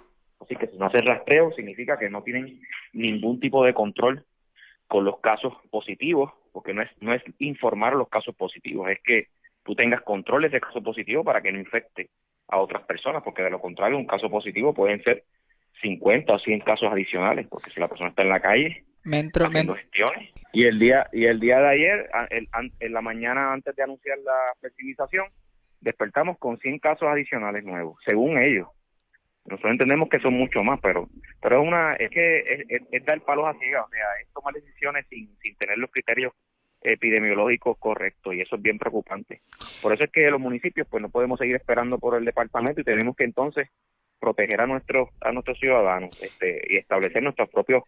así que si no hacen rastreo significa que no tienen ningún tipo de control con los casos positivos, porque no es, no es informar los casos positivos, es que tú tengas control de ese caso positivo para que no infecte a otras personas, porque de lo contrario, un caso positivo pueden ser 50 o 100 casos adicionales, porque si la persona está en la calle haciendo gestiones. Y el día y el día de ayer, en la mañana antes de anunciar la flexibilización, despertamos con 100 casos adicionales nuevos, según ellos. Nosotros entendemos que son mucho más, pero pero es una es que es, dar palos a ciegas, o sea, es tomar decisiones sin, sin tener los criterios epidemiológico correcto y eso es bien preocupante. Por eso es que los municipios pues no podemos seguir esperando por el departamento y tenemos que entonces proteger a nuestros a nuestros ciudadanos este, y establecer nuestros propios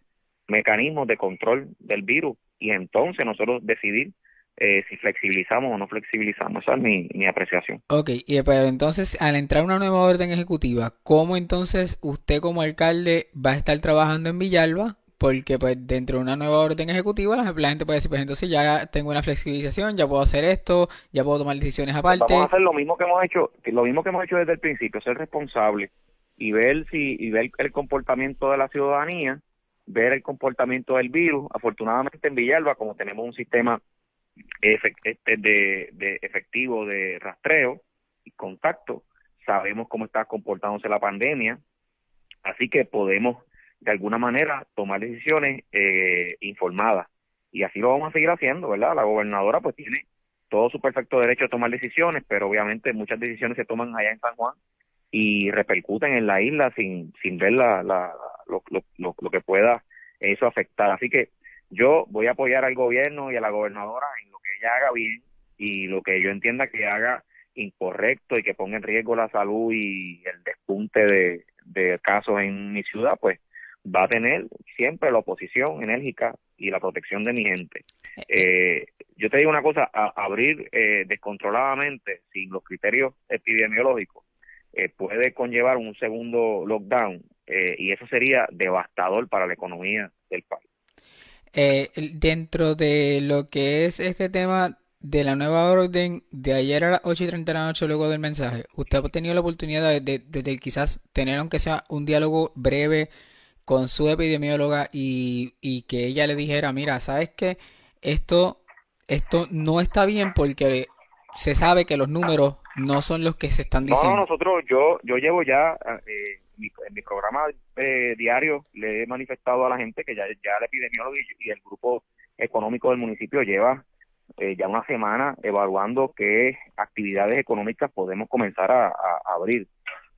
mecanismos de control del virus y entonces nosotros decidir eh, si flexibilizamos o no flexibilizamos. Esa es mi, mi apreciación. Ok, y pero entonces al entrar una nueva orden ejecutiva, ¿cómo entonces usted como alcalde va a estar trabajando en Villalba porque pues dentro de una nueva orden ejecutiva la, gente puede decir, pues entonces ya tengo una flexibilización, ya puedo hacer esto, ya puedo tomar decisiones aparte. Vamos a hacer lo mismo que hemos hecho, lo mismo que hemos hecho desde el principio, ser responsable y ver si y ver el comportamiento de la ciudadanía, ver el comportamiento del virus. Afortunadamente en Villalba, como tenemos un sistema este, de, de efectivo de rastreo y contacto, sabemos cómo está comportándose la pandemia, así que podemos de alguna manera tomar decisiones eh, informadas y así lo vamos a seguir haciendo, ¿verdad? La gobernadora pues tiene todo su perfecto derecho a tomar decisiones, pero obviamente muchas decisiones se toman allá en San Juan y repercuten en la isla sin, sin ver la, la, lo, lo, lo que pueda eso afectar. Así que yo voy a apoyar al gobierno y a la gobernadora en lo que ella haga bien y lo que yo entienda que haga incorrecto y que ponga en riesgo la salud y el despunte de, de casos en mi ciudad, pues va a tener siempre la oposición enérgica y la protección de mi gente. Eh, yo te digo una cosa, abrir eh, descontroladamente sin los criterios epidemiológicos eh, puede conllevar un segundo lockdown y eso sería devastador para la economía del país. dentro de lo que es este tema de la nueva orden de ayer a las 8 y 30 de la noche luego del mensaje, usted ha tenido la oportunidad de, de quizás tener aunque sea un diálogo breve con su epidemióloga y, y que ella le dijera, mira, ¿sabes qué? Esto, esto no está bien porque se sabe que los números no son los que se están diciendo. No, nosotros, yo, yo llevo ya, eh, en mi programa eh, diario le he manifestado a la gente que ya, ya el epidemiólogo y, el grupo económico del municipio lleva eh, ya una semana evaluando qué actividades económicas podemos comenzar a, a abrir,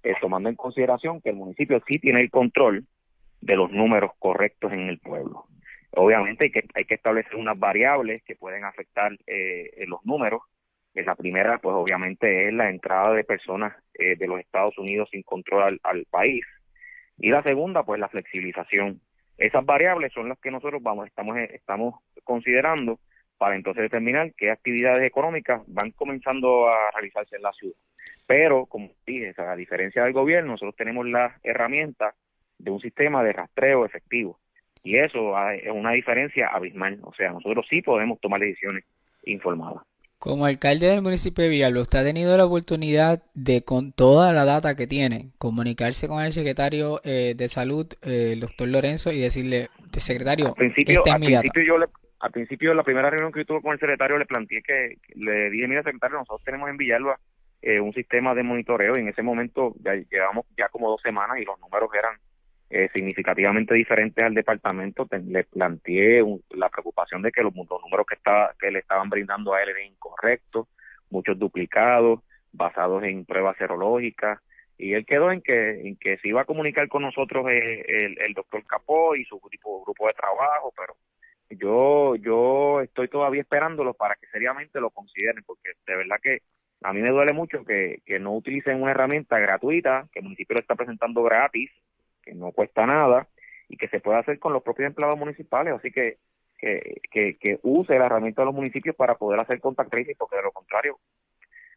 eh, tomando en consideración que el municipio sí tiene el control de los números correctos en el pueblo. Obviamente hay que, hay que establecer unas variables que pueden afectar eh, los números. La primera, pues obviamente es la entrada de personas eh, de los Estados Unidos sin control al, país. Y la segunda, pues la flexibilización. Esas variables son las que nosotros vamos, estamos, estamos considerando para entonces determinar qué actividades económicas van comenzando a realizarse en la ciudad. Pero, como dije, a diferencia del gobierno, nosotros tenemos las herramientas de un sistema de rastreo efectivo. Y eso es una diferencia abismal. O sea, nosotros sí podemos tomar decisiones informadas. Como alcalde del municipio de Villalba, ¿usted ha tenido la oportunidad de, con toda la data que tiene, comunicarse con el secretario eh, de salud, eh, el doctor Lorenzo, y decirle, secretario, al principio, al principio yo le, al principio la primera reunión que tuve con el secretario le planteé que, le dije, mira secretario, nosotros tenemos en Villalba eh, un sistema de monitoreo y en ese momento ya llevamos ya como dos semanas y los números eran eh, significativamente diferentes al departamento, le planteé la preocupación de que los, números que, estaba, que le estaban brindando a él eran incorrectos, muchos duplicados, basados en pruebas serológicas, y él quedó en que, en que se iba a comunicar con nosotros eh, el, el, doctor Capó y su grupo, grupo de trabajo, pero yo, yo estoy todavía esperándolo para que seriamente lo consideren, porque de verdad que a mí me duele mucho que, que no utilicen una herramienta gratuita, que el municipio lo está presentando gratis, que no cuesta nada y que se puede hacer con los propios empleados municipales. Así que que, que, use la herramienta de los municipios para poder hacer contact tracing, porque de lo contrario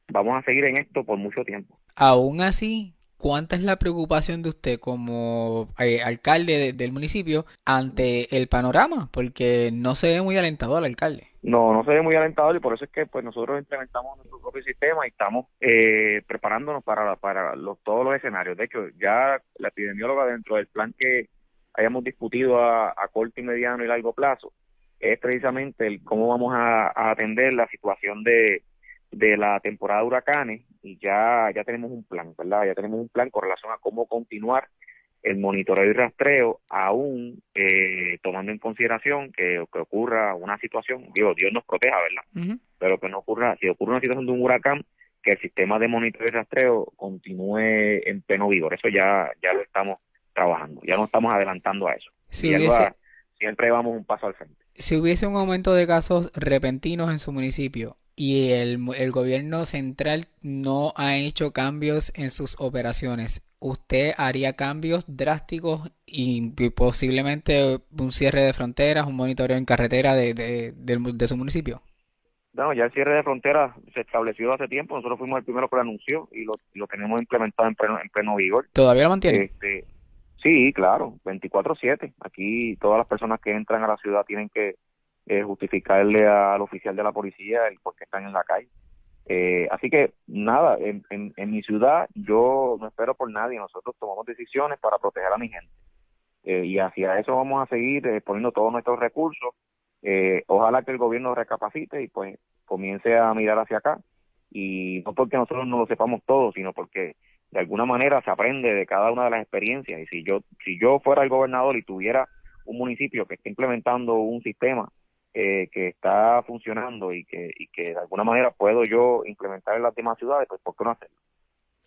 vamos a seguir en esto por mucho tiempo. Aún así, ¿cuánta es la preocupación de usted como eh, alcalde del municipio ante el panorama? Porque no se ve muy alentador el alcalde. No, no se ve muy alentador y por eso es que pues nosotros implementamos nuestro propio sistema y estamos eh, preparándonos para, para los, todos los escenarios. De hecho, ya la epidemióloga dentro del plan que hayamos discutido a, corto y mediano y largo plazo es precisamente el cómo vamos a, atender la situación de, de la temporada de huracanes y ya, ya tenemos un plan, ¿verdad? Ya tenemos un plan con relación a cómo continuar el monitoreo y rastreo, aún eh, tomando en consideración que, ocurra una situación, digo, Dios nos proteja, ¿verdad? Pero que no ocurra, si ocurre una situación de un huracán, que el sistema de monitoreo y rastreo continúe en pleno vigor. Eso ya, ya lo estamos trabajando, ya no estamos adelantando a eso. siempre vamos un paso al frente. Si hubiese un aumento de casos repentinos en su municipio, y el, el, gobierno central no ha hecho cambios en sus operaciones usted haría cambios drásticos y posiblemente un cierre de fronteras, un monitoreo en carretera de, de, su municipio? No, ya el cierre de fronteras se estableció hace tiempo. Nosotros fuimos el primero que lo anunció y lo, lo tenemos implementado en pleno, en pleno vigor. ¿Todavía lo mantiene? Este, sí, claro, 24-7. Aquí todas las personas que entran a la ciudad tienen que eh, justificarle al oficial de la policía el por qué están en la calle. Eh, así que nada, en, en, mi ciudad yo no espero por nadie, nosotros tomamos decisiones para proteger a mi gente. Eh, y hacia eso vamos a seguir eh, poniendo todos nuestros recursos. ojalá que el gobierno recapacite y pues comience a mirar hacia acá. Y no porque nosotros no lo sepamos todo, sino porque de alguna manera se aprende de cada una de las experiencias. Y si yo, si yo fuera el gobernador y tuviera un municipio que esté implementando un sistema eh, que está funcionando y que, y que de alguna manera puedo yo implementar en las demás ciudades, pues ¿por qué no hacerlo?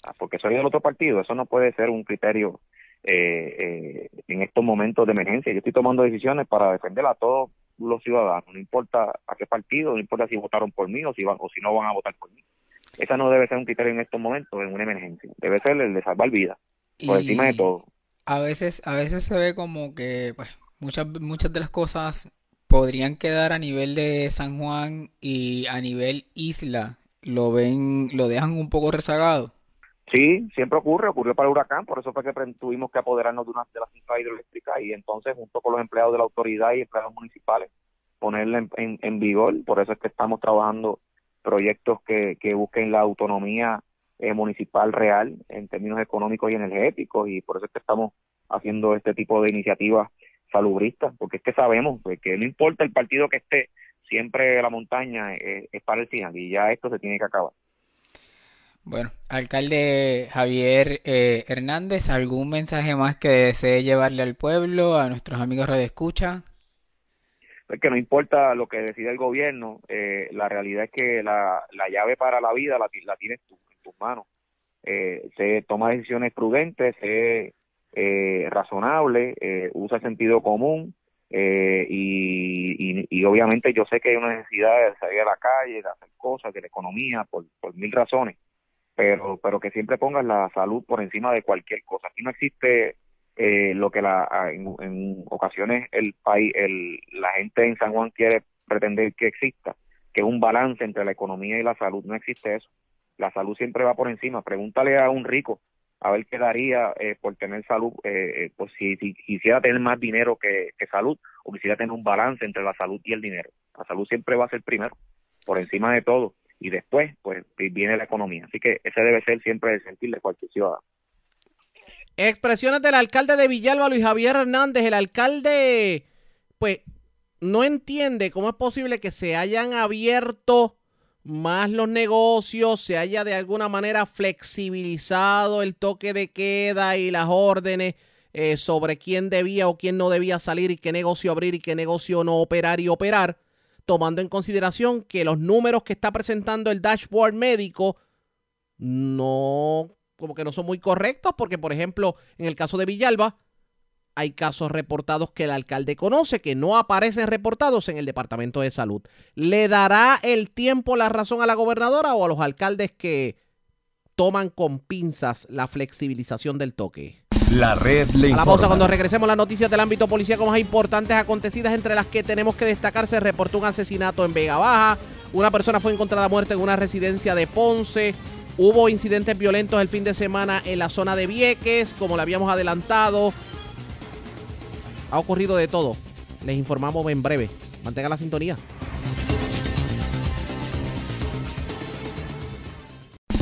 Ah, porque soy del otro partido, eso no puede ser un criterio eh, eh, en estos momentos de emergencia. Yo estoy tomando decisiones para defender a todos los ciudadanos, no importa a qué partido, no importa si votaron por mí o si, van, o si no van a votar por mí. Esa no debe ser un criterio en estos momentos, en una emergencia. Debe ser el de salvar vidas, por encima de todo. A veces, a veces se ve como que pues, muchas, muchas de las cosas podrían quedar a nivel de San Juan y a nivel isla, lo ven, lo dejan un poco rezagado. Sí, siempre ocurre, ocurrió para el huracán, por eso fue que tuvimos que apoderarnos de una de las centrales hidroeléctricas y entonces junto con los empleados de la autoridad y empleados municipales ponerla en, en, vigor, por eso es que estamos trabajando proyectos que, que busquen la autonomía eh, municipal real en términos económicos y energéticos y por eso es que estamos haciendo este tipo de iniciativas salubristas, porque es que sabemos pues, que no importa el partido que esté, siempre la montaña es, para el final y ya esto se tiene que acabar. Bueno, alcalde Javier eh, Hernández, ¿algún mensaje más que desee llevarle al pueblo, a nuestros amigos de Escucha? Es que no importa lo que decida el gobierno, eh, la realidad es que la, la llave para la vida la, la tienes tú, en tus manos. Eh, se toma decisiones prudentes, se eh, razonable, eh, usa el sentido común eh, y, y, obviamente yo sé que hay una necesidad de salir a la calle, de hacer cosas, de la economía, por, por mil razones, pero, pero que siempre pongas la salud por encima de cualquier cosa. Aquí no existe eh, lo que la, en, ocasiones el país, el, la gente en San Juan quiere pretender que exista, que un balance entre la economía y la salud. No existe eso. La salud siempre va por encima. Pregúntale a un rico a ver qué daría eh, por tener salud, eh, eh, pues si, quisiera tener más dinero que, salud o quisiera tener un balance entre la salud y el dinero. La salud siempre va a ser primero, por encima de todo, y después pues viene la economía. Así que ese debe ser siempre el sentir de cualquier ciudadano. Expresiones del alcalde de Villalba, Luis Javier Hernández. El alcalde, pues, no entiende cómo es posible que se hayan abierto más los negocios, se haya de alguna manera flexibilizado el toque de queda y las órdenes eh, sobre quién debía o quién no debía salir y qué negocio abrir y qué negocio no operar y operar, tomando en consideración que los números que está presentando el dashboard médico no, como que no son muy correctos, porque por ejemplo, en el caso de Villalba, hay casos reportados que el alcalde conoce que no aparecen reportados en el Departamento de Salud. ¿Le dará el tiempo la razón a la gobernadora o a los alcaldes que toman con pinzas la flexibilización del toque? La red le A la pausa cuando regresemos las noticias del ámbito policíaco más importantes acontecidas entre las que tenemos que destacar se reportó un asesinato en Vega Baja, una persona fue encontrada muerta en una residencia de Ponce, hubo incidentes violentos el fin de semana en la zona de Vieques, como le habíamos adelantado, ha ocurrido de todo. Les informamos en breve. Mantenga la sintonía.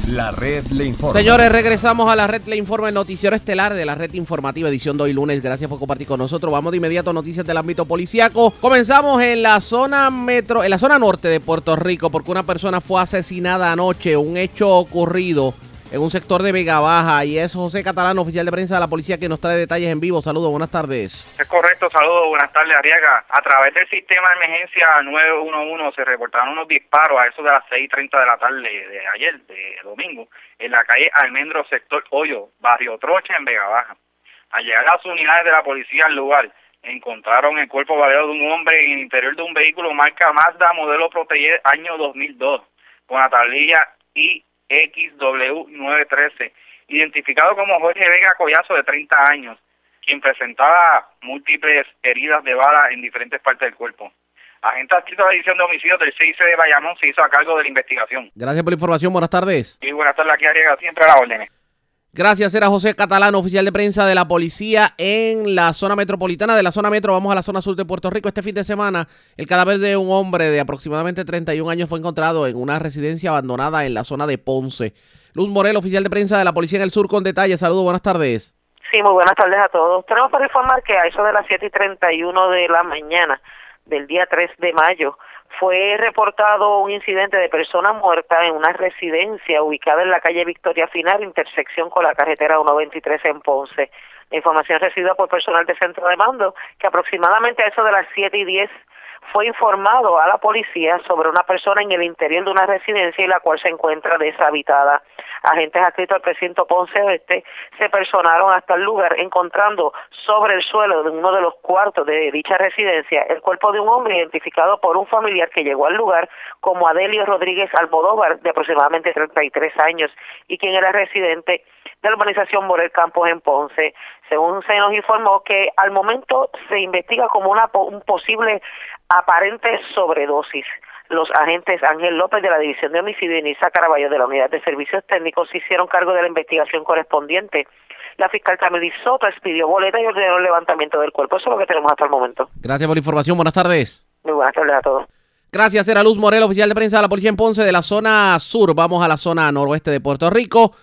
La red le informa. Señores, regresamos a la red le informa, el noticiero estelar de la red informativa, edición de hoy lunes. Gracias por compartir con nosotros. Vamos de inmediato a noticias del ámbito policiaco. Comenzamos en la zona metro, en la zona norte de Puerto Rico, porque una persona fue asesinada anoche. Un hecho ocurrido en un sector de Vega Baja. Y es José Catalán, oficial de prensa de la policía, que nos trae detalles en vivo. Saludos, buenas tardes. Es correcto, saludos, buenas tardes, Ariaga. A través del sistema de emergencia 911 se reportaron unos disparos a eso de las 6.30 de la tarde de ayer, de domingo, en la calle Almendro, sector Hoyo, barrio Trocha, en Vega Baja. Al llegar las unidades de la policía al lugar, encontraron el cuerpo baleado de un hombre en el interior de un vehículo marca Mazda modelo Protege año 2002, con la tablilla I XW913, identificado como Jorge Vega Collazo de 30 años, quien presentaba múltiples heridas de bala en diferentes partes del cuerpo. Agente adscrito a la división de homicidios del CIC de Bayamón se hizo a cargo de la investigación. Gracias por la información, buenas tardes. Y buenas tardes, aquí Ariega, siempre a las órdenes. Gracias, era José Catalán, oficial de prensa de la policía en la zona metropolitana. De la zona metro vamos a la zona sur de Puerto Rico. Este fin de semana, el cadáver de un hombre de aproximadamente 31 años fue encontrado en una residencia abandonada en la zona de Ponce. Luz Morel, oficial de prensa de la policía en el sur, con detalles. Saludos, buenas tardes. Sí, muy buenas tardes a todos. Tenemos para informar que a eso de las 7 y 31 de la mañana del día 3 de mayo, fue reportado un incidente de persona muerta en una residencia ubicada en la calle Victoria Final, intersección con la carretera 123 en Ponce. La información recibida por personal de centro de mando, que aproximadamente a eso de las 7 y 10 fue informado a la policía sobre una persona en el interior de una residencia y la cual se encuentra deshabitada. Agentes adscritos al precinto Ponce Oeste se personaron hasta el lugar encontrando sobre el suelo de uno de los cuartos de dicha residencia el cuerpo de un hombre identificado por un familiar que llegó al lugar como Adelio Rodríguez Almodóvar de aproximadamente 33 años y quien era residente de la urbanización Morel Campos en Ponce. Según se nos informó que al momento se investiga como una, un posible aparente sobredosis. Los agentes Ángel López de la División de Homicidio y Nisa Caraballo de la Unidad de Servicios Técnicos hicieron cargo de la investigación correspondiente. La fiscal Camila Soto expidió boleta y ordenó el levantamiento del cuerpo. Eso es lo que tenemos hasta el momento. Gracias por la información. Buenas tardes. Muy buenas tardes a todos. Gracias, era Luz Morel, oficial de prensa de la Policía en Ponce de la zona sur. Vamos a la zona noroeste de Puerto Rico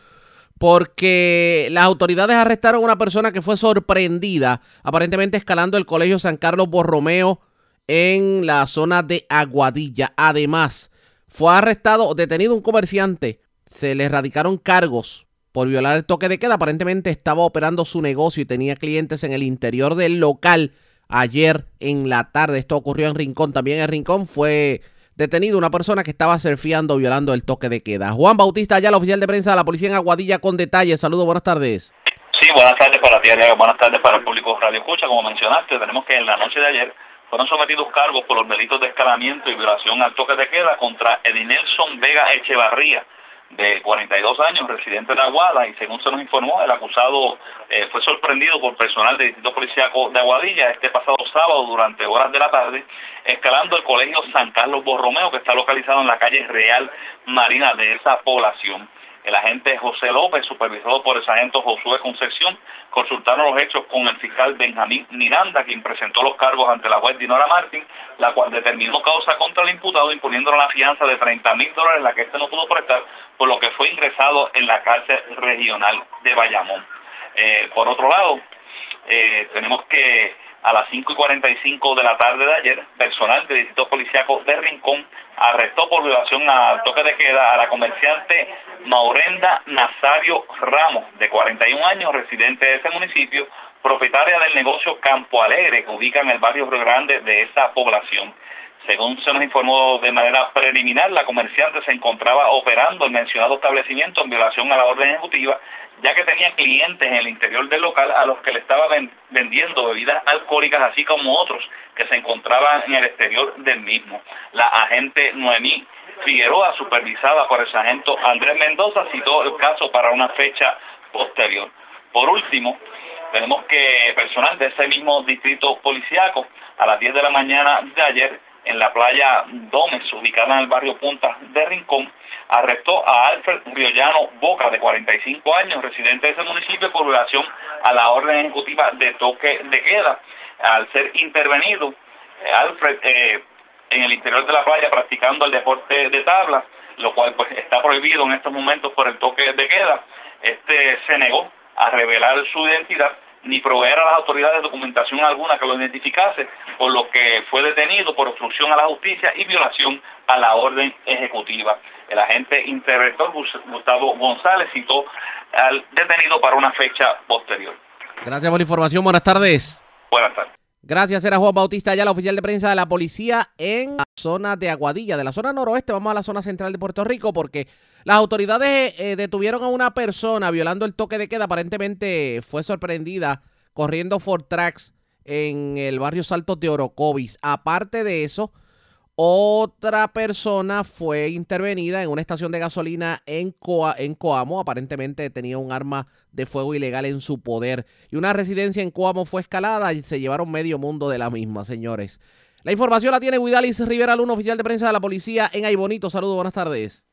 porque las autoridades arrestaron a una persona que fue sorprendida, aparentemente escalando el colegio San Carlos Borromeo en la zona de Aguadilla. Además, fue arrestado, detenido un comerciante. Se le erradicaron cargos por violar el toque de queda. Aparentemente estaba operando su negocio y tenía clientes en el interior del local ayer en la tarde. Esto ocurrió en Rincón. También en Rincón fue detenido una persona que estaba surfeando violando el toque de queda. Juan Bautista, ya la oficial de prensa de la policía en Aguadilla con detalles. Saludos, buenas tardes. Sí, buenas tardes para ti, buenas tardes para el público Radio Escucha. Como mencionaste, tenemos que en la noche de ayer fueron sometidos cargos por los delitos de escalamiento y violación al toque de queda contra Edinelson Vega Echevarría, de 42 años, residente de Aguada, y según se nos informó, el acusado eh, fue sorprendido por personal del Distrito Policíaco de Aguadilla este pasado sábado durante horas de la tarde, escalando el Colegio San Carlos Borromeo, que está localizado en la calle Real Marina de esa población. El agente José López, supervisado por el sargento Josué Concepción, consultaron los hechos con el fiscal Benjamín Miranda, quien presentó los cargos ante la juez Dinora Martín, la cual determinó causa contra el imputado imponiéndole una fianza de 30 mil dólares, la que éste no pudo prestar, por lo que fue ingresado en la cárcel regional de Bayamón. Eh, por otro lado, eh, tenemos que a las 5 y 45 de la tarde de ayer, personal del Distrito Policiaco de Rincón arrestó por violación al toque de queda a la comerciante Maurenda Nazario Ramos, de 41 años, residente de ese municipio, propietaria del negocio Campo Alegre, que ubica en el barrio Río Grande de esa población. Según se nos informó de manera preliminar, la comerciante se encontraba operando el mencionado establecimiento en violación a la orden ejecutiva ya que tenía clientes en el interior del local a los que le estaba vendiendo bebidas alcohólicas, así como otros que se encontraban en el exterior del mismo. La agente Noemí Figueroa, supervisada por el sargento Andrés Mendoza, citó el caso para una fecha posterior. Por último, tenemos que personal de ese mismo distrito policiaco, a las 10 de la mañana de ayer, en la playa Domes, ubicada en el barrio Punta de Rincón, arrestó a Alfred Riollano Boca, de 45 años, residente de ese municipio, por violación a la orden ejecutiva de toque de queda. Al ser intervenido, eh, Alfred, eh, en el interior de la playa practicando el deporte de tabla, lo cual pues está prohibido en estos momentos por el toque de queda, este se negó a revelar su identidad ni proveer a las autoridades documentación alguna que lo identificase, por lo que fue detenido por obstrucción a la justicia y violación a la orden ejecutiva. El agente interventor Gustavo González citó al detenido para una fecha posterior. Gracias por la información. Buenas tardes. Buenas tardes. Gracias, era Juan Bautista, ya la oficial de prensa de la policía en la zona de Aguadilla, de la zona noroeste. Vamos a la zona central de Puerto Rico porque las autoridades eh, detuvieron a una persona violando el toque de queda. Aparentemente fue sorprendida corriendo Ford Tracks en el barrio Salto de Orocovis. Aparte de eso, otra persona fue intervenida en una estación de gasolina en, en Coamo. Aparentemente tenía un arma de fuego ilegal en su poder. Y una residencia en Coamo fue escalada y se llevaron medio mundo de la misma, señores. La información la tiene Guidalis Rivera Luna, oficial de prensa de la policía en Aybonito. Saludos, buenas tardes.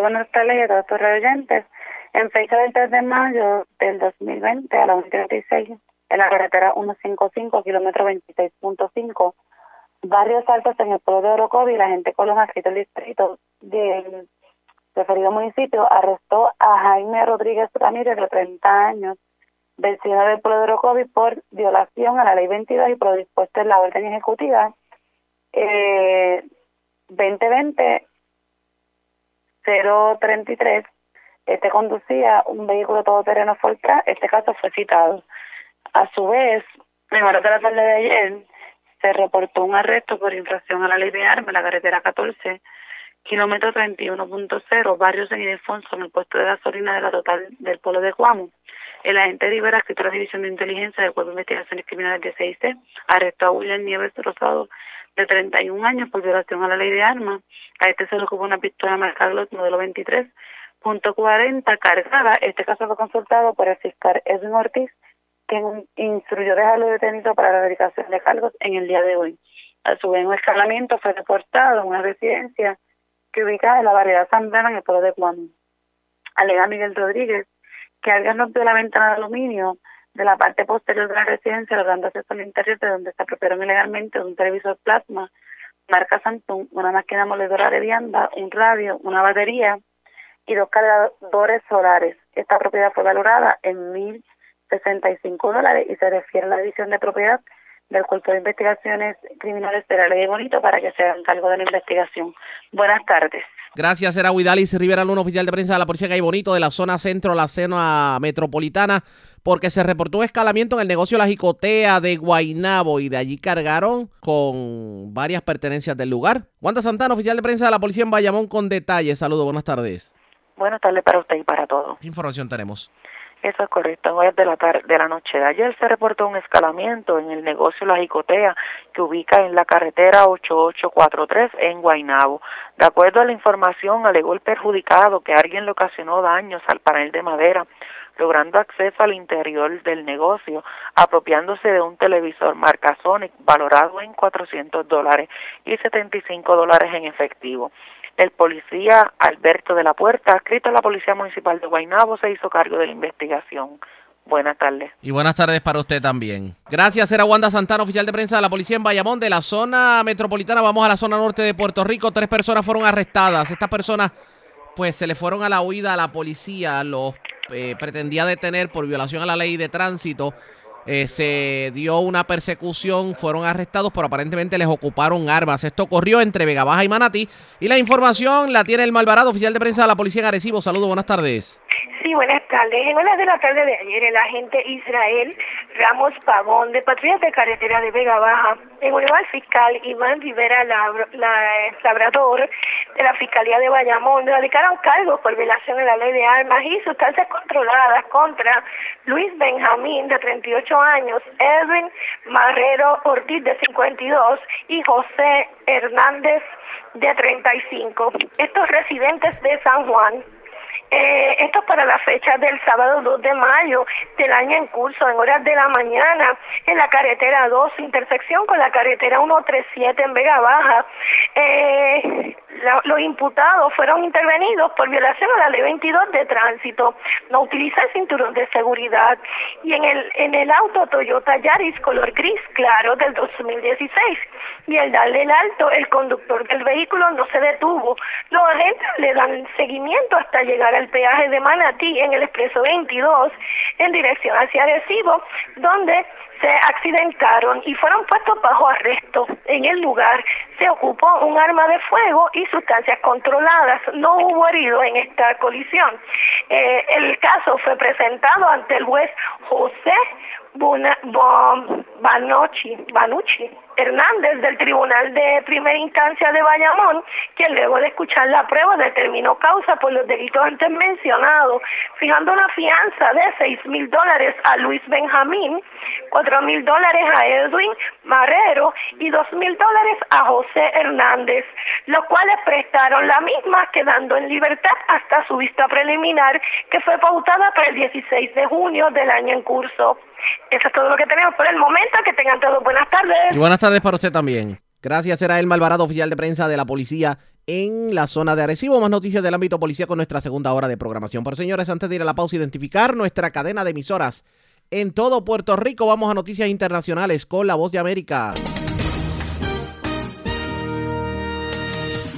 Buenas tardes a todos oyentes. En fecha del 3 de mayo del 2020 a la 1.36, en la carretera 155, kilómetro 26.5, varios saltos en el pueblo de Orocovi, la gente con los adscritos del distrito del referido municipio arrestó a Jaime Rodríguez Ramírez, de 30 años, vecino del pueblo de Orocovi, por violación a la ley 22 y por dispuesto en la orden ejecutiva eh, 2020 033 este conducía un vehículo todoterreno Ford este caso fue citado. A su vez, en horas de la tarde de ayer, se reportó un arresto por infracción a la ley de armas en la carretera 14, kilómetro 31.0, barrio San Ildefonso, en el puesto de gasolina de la total del pueblo de Guamo. El agente Rivera, escritor de la División de Inteligencia del Cuerpo de Investigaciones Criminales de CIC, arrestó a William Nieves Rosado, de 31 años, por violación a la ley de armas. A este se le ocupó una pistola marca modelo 23 .40 cargada. Este caso fue consultado por el fiscal Edwin Ortiz, quien instruyó dejarlo detenido para la verificación de cargos en el día de hoy. A su vez, un escalamiento fue reportado en una residencia que ubica en la variedad San Bernardo en el pueblo de Guam. Alega Miguel Rodríguez que alguien rompió la ventana de aluminio de la parte posterior de la residencia, logrando acceso al interior de donde se apropiaron ilegalmente un televisor plasma, marca Samsung, una máquina moledora de vianda, un radio, una batería, y dos cargadores solares. Esta propiedad fue valorada en 1.065 dólares y se refiere a la división de propiedad del Cuerpo de Investigaciones Criminales de la Ley de Bonito para que se hagan cargo de la investigación. Buenas tardes. Gracias, era Huidalis Rivera Luna, oficial de prensa de la Policía Calle Bonito de la zona centro, la zona metropolitana, porque se reportó escalamiento en el negocio La Jicotea de Guainabo y de allí cargaron con varias pertenencias del lugar. Wanda Santana, oficial de prensa de la Policía en Bayamón, con detalles. Saludos, buenas tardes. Buenas tardes para usted y para todos. ¿Qué información tenemos? Eso es correcto. En horas de la, tarde, de la noche de ayer se reportó un escalamiento en el negocio La Jicotea que ubica en la carretera 8843 en Guainabo. De acuerdo a la información, alegó el perjudicado que alguien le ocasionó daños al panel de madera, logrando acceso al interior del negocio, apropiándose de un televisor marca Sonic valorado en 400 dólares y 75 dólares en efectivo. El policía Alberto de la Puerta, escrito a la Policía Municipal de Guaynabo, se hizo cargo de la investigación. Buenas tardes. Y buenas tardes para usted también. Gracias, era Wanda Santana, oficial de prensa de la policía en Bayamón. De la zona metropolitana vamos a la zona norte de Puerto Rico. Tres personas fueron arrestadas. Estas personas, pues, se le fueron a la huida a la policía. Los eh, pretendía detener por violación a la ley de tránsito. Eh, se dio una persecución, fueron arrestados, pero aparentemente les ocuparon armas. Esto ocurrió entre Vega Baja y Manatí. Y la información la tiene el Malvarado, oficial de prensa de la Policía en. Saludos, buenas tardes. Sí, buenas tardes. En horas de la tarde de ayer, el agente Israel Ramos Pavón, de Patrullas de Carretera de Vega Baja, en unión al fiscal Iván Rivera Labrador de la Fiscalía de Bayamón, radicaron cargos por violación de la ley de armas y sustancias controladas contra Luis Benjamín, de 38 años, Edwin Marrero Ortiz, de 52, y José Hernández, de 35. Estos residentes de San Juan eh, esto es para la fecha del sábado 2 de mayo del año en curso, en horas de la mañana, en la carretera 2, intersección con la carretera 137 en Vega Baja. Eh, los imputados fueron intervenidos por violación a la ley 22 de tránsito, no utilizar cinturón de seguridad. Y en el, en el auto Toyota Yaris color gris claro del 2016 y al darle el alto el conductor del vehículo no se detuvo. Los agentes le dan seguimiento hasta llegar al peaje de Manatí en el expreso 22 en dirección hacia Arecibo, donde se accidentaron y fueron puestos bajo arresto. En el lugar se ocupó un arma de fuego y sustancias controladas. No hubo herido en esta colisión. Eh, el caso fue presentado ante el juez José Hernández del Tribunal de Primera Instancia de Bayamón, quien luego de escuchar la prueba determinó causa por los delitos antes mencionados, fijando una fianza de 6 mil dólares a Luis Benjamín, 4 mil dólares a Edwin Marrero y 2 mil dólares a José Hernández, los cuales prestaron la misma quedando en libertad hasta su vista preliminar que fue pautada para el 16 de junio del año en curso. Eso es todo lo que tenemos por el momento. Que tengan todos buenas tardes. Y buenas tardes para usted también. Gracias, era el Malvarado, oficial de prensa de la policía en la zona de Arecibo. Más noticias del ámbito policía con nuestra segunda hora de programación. Pero señores, antes de ir a la pausa, identificar nuestra cadena de emisoras en todo Puerto Rico. Vamos a noticias internacionales con la voz de América.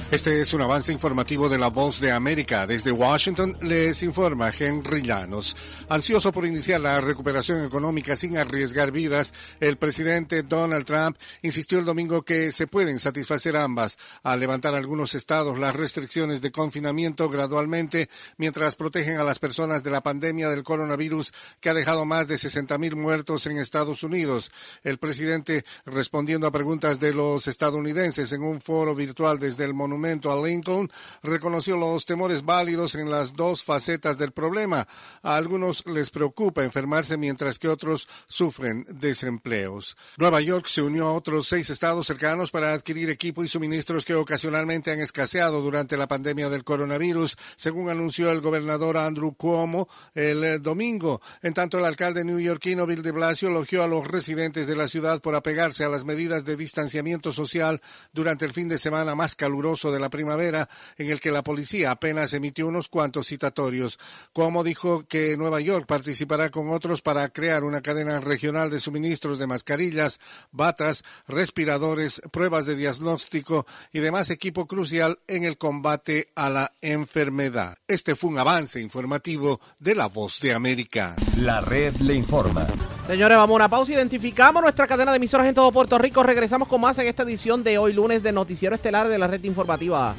Este es un avance informativo de la voz de América. Desde Washington les informa Henry Llanos. Ansioso por iniciar la recuperación económica sin arriesgar vidas, el presidente Donald Trump insistió el domingo que se pueden satisfacer ambas al levantar algunos estados las restricciones de confinamiento gradualmente mientras protegen a las personas de la pandemia del coronavirus que ha dejado más de 60 mil muertos en Estados Unidos. El presidente respondiendo a preguntas de los estadounidenses en un foro virtual desde el monumento a Lincoln, reconoció los temores válidos en las dos facetas del problema. A algunos les preocupa enfermarse mientras que otros sufren desempleos. Nueva York se unió a otros seis estados cercanos para adquirir equipo y suministros que ocasionalmente han escaseado durante la pandemia del coronavirus, según anunció el gobernador Andrew Cuomo el domingo. En tanto, el alcalde neoyorquino Bill de Blasio elogió a los residentes de la ciudad por apegarse a las medidas de distanciamiento social durante el fin de semana más caluroso de la primavera, en el que la policía apenas emitió unos cuantos citatorios. Cuomo dijo que Nueva York participará con otros para crear una cadena regional de suministros de mascarillas, batas, respiradores, pruebas de diagnóstico y demás equipo crucial en el combate a la enfermedad. Este fue un avance informativo de La Voz de América. La red le informa. Señores, vamos a una pausa. Identificamos nuestra cadena de emisoras en todo Puerto Rico. Regresamos con más en esta edición de hoy lunes de Noticiero Estelar de la red informativa.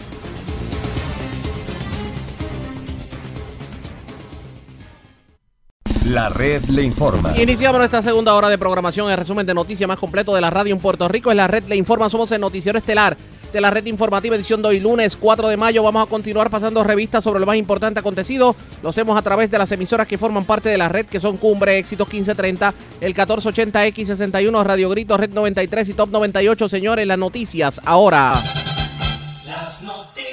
La red le informa. Iniciamos nuestra segunda hora de programación. El resumen de noticias más completo de la radio en Puerto Rico es la red le informa. Somos el Noticiero Estelar de la red informativa edición de hoy lunes 4 de mayo. Vamos a continuar pasando revistas sobre lo más importante acontecido. Lo hacemos a través de las emisoras que forman parte de la red, que son Cumbre, Éxitos 1530, el 1480X61, Radio Grito, Red 93 y Top 98. Señores, las noticias ahora. Las noticias.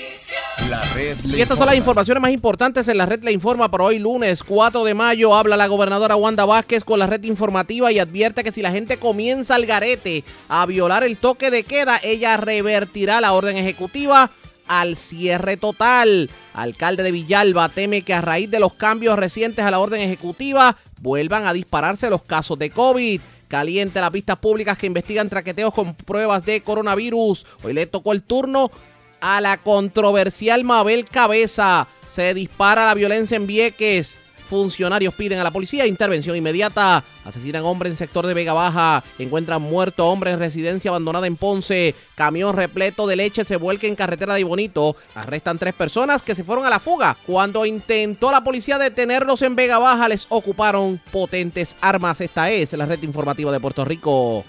La red Y estas son las informaciones más importantes en la red Le Informa por hoy lunes 4 de mayo. Habla la gobernadora Wanda Vázquez con la red informativa y advierte que si la gente comienza al garete a violar el toque de queda, ella revertirá la orden ejecutiva al cierre total. Alcalde de Villalba teme que a raíz de los cambios recientes a la orden ejecutiva vuelvan a dispararse los casos de COVID. Caliente las vistas públicas que investigan traqueteos con pruebas de coronavirus. Hoy le tocó el turno a la controversial Mabel Cabeza. Se dispara la violencia en Vieques. Funcionarios piden a la policía intervención inmediata. Asesinan hombre en sector de Vega Baja. Encuentran muerto hombre en residencia abandonada en Ponce. Camión repleto de leche se vuelca en carretera de Bonito. Arrestan tres personas que se fueron a la fuga. Cuando intentó la policía detenerlos en Vega Baja, les ocuparon potentes armas. Esta es la red informativa de Puerto Rico.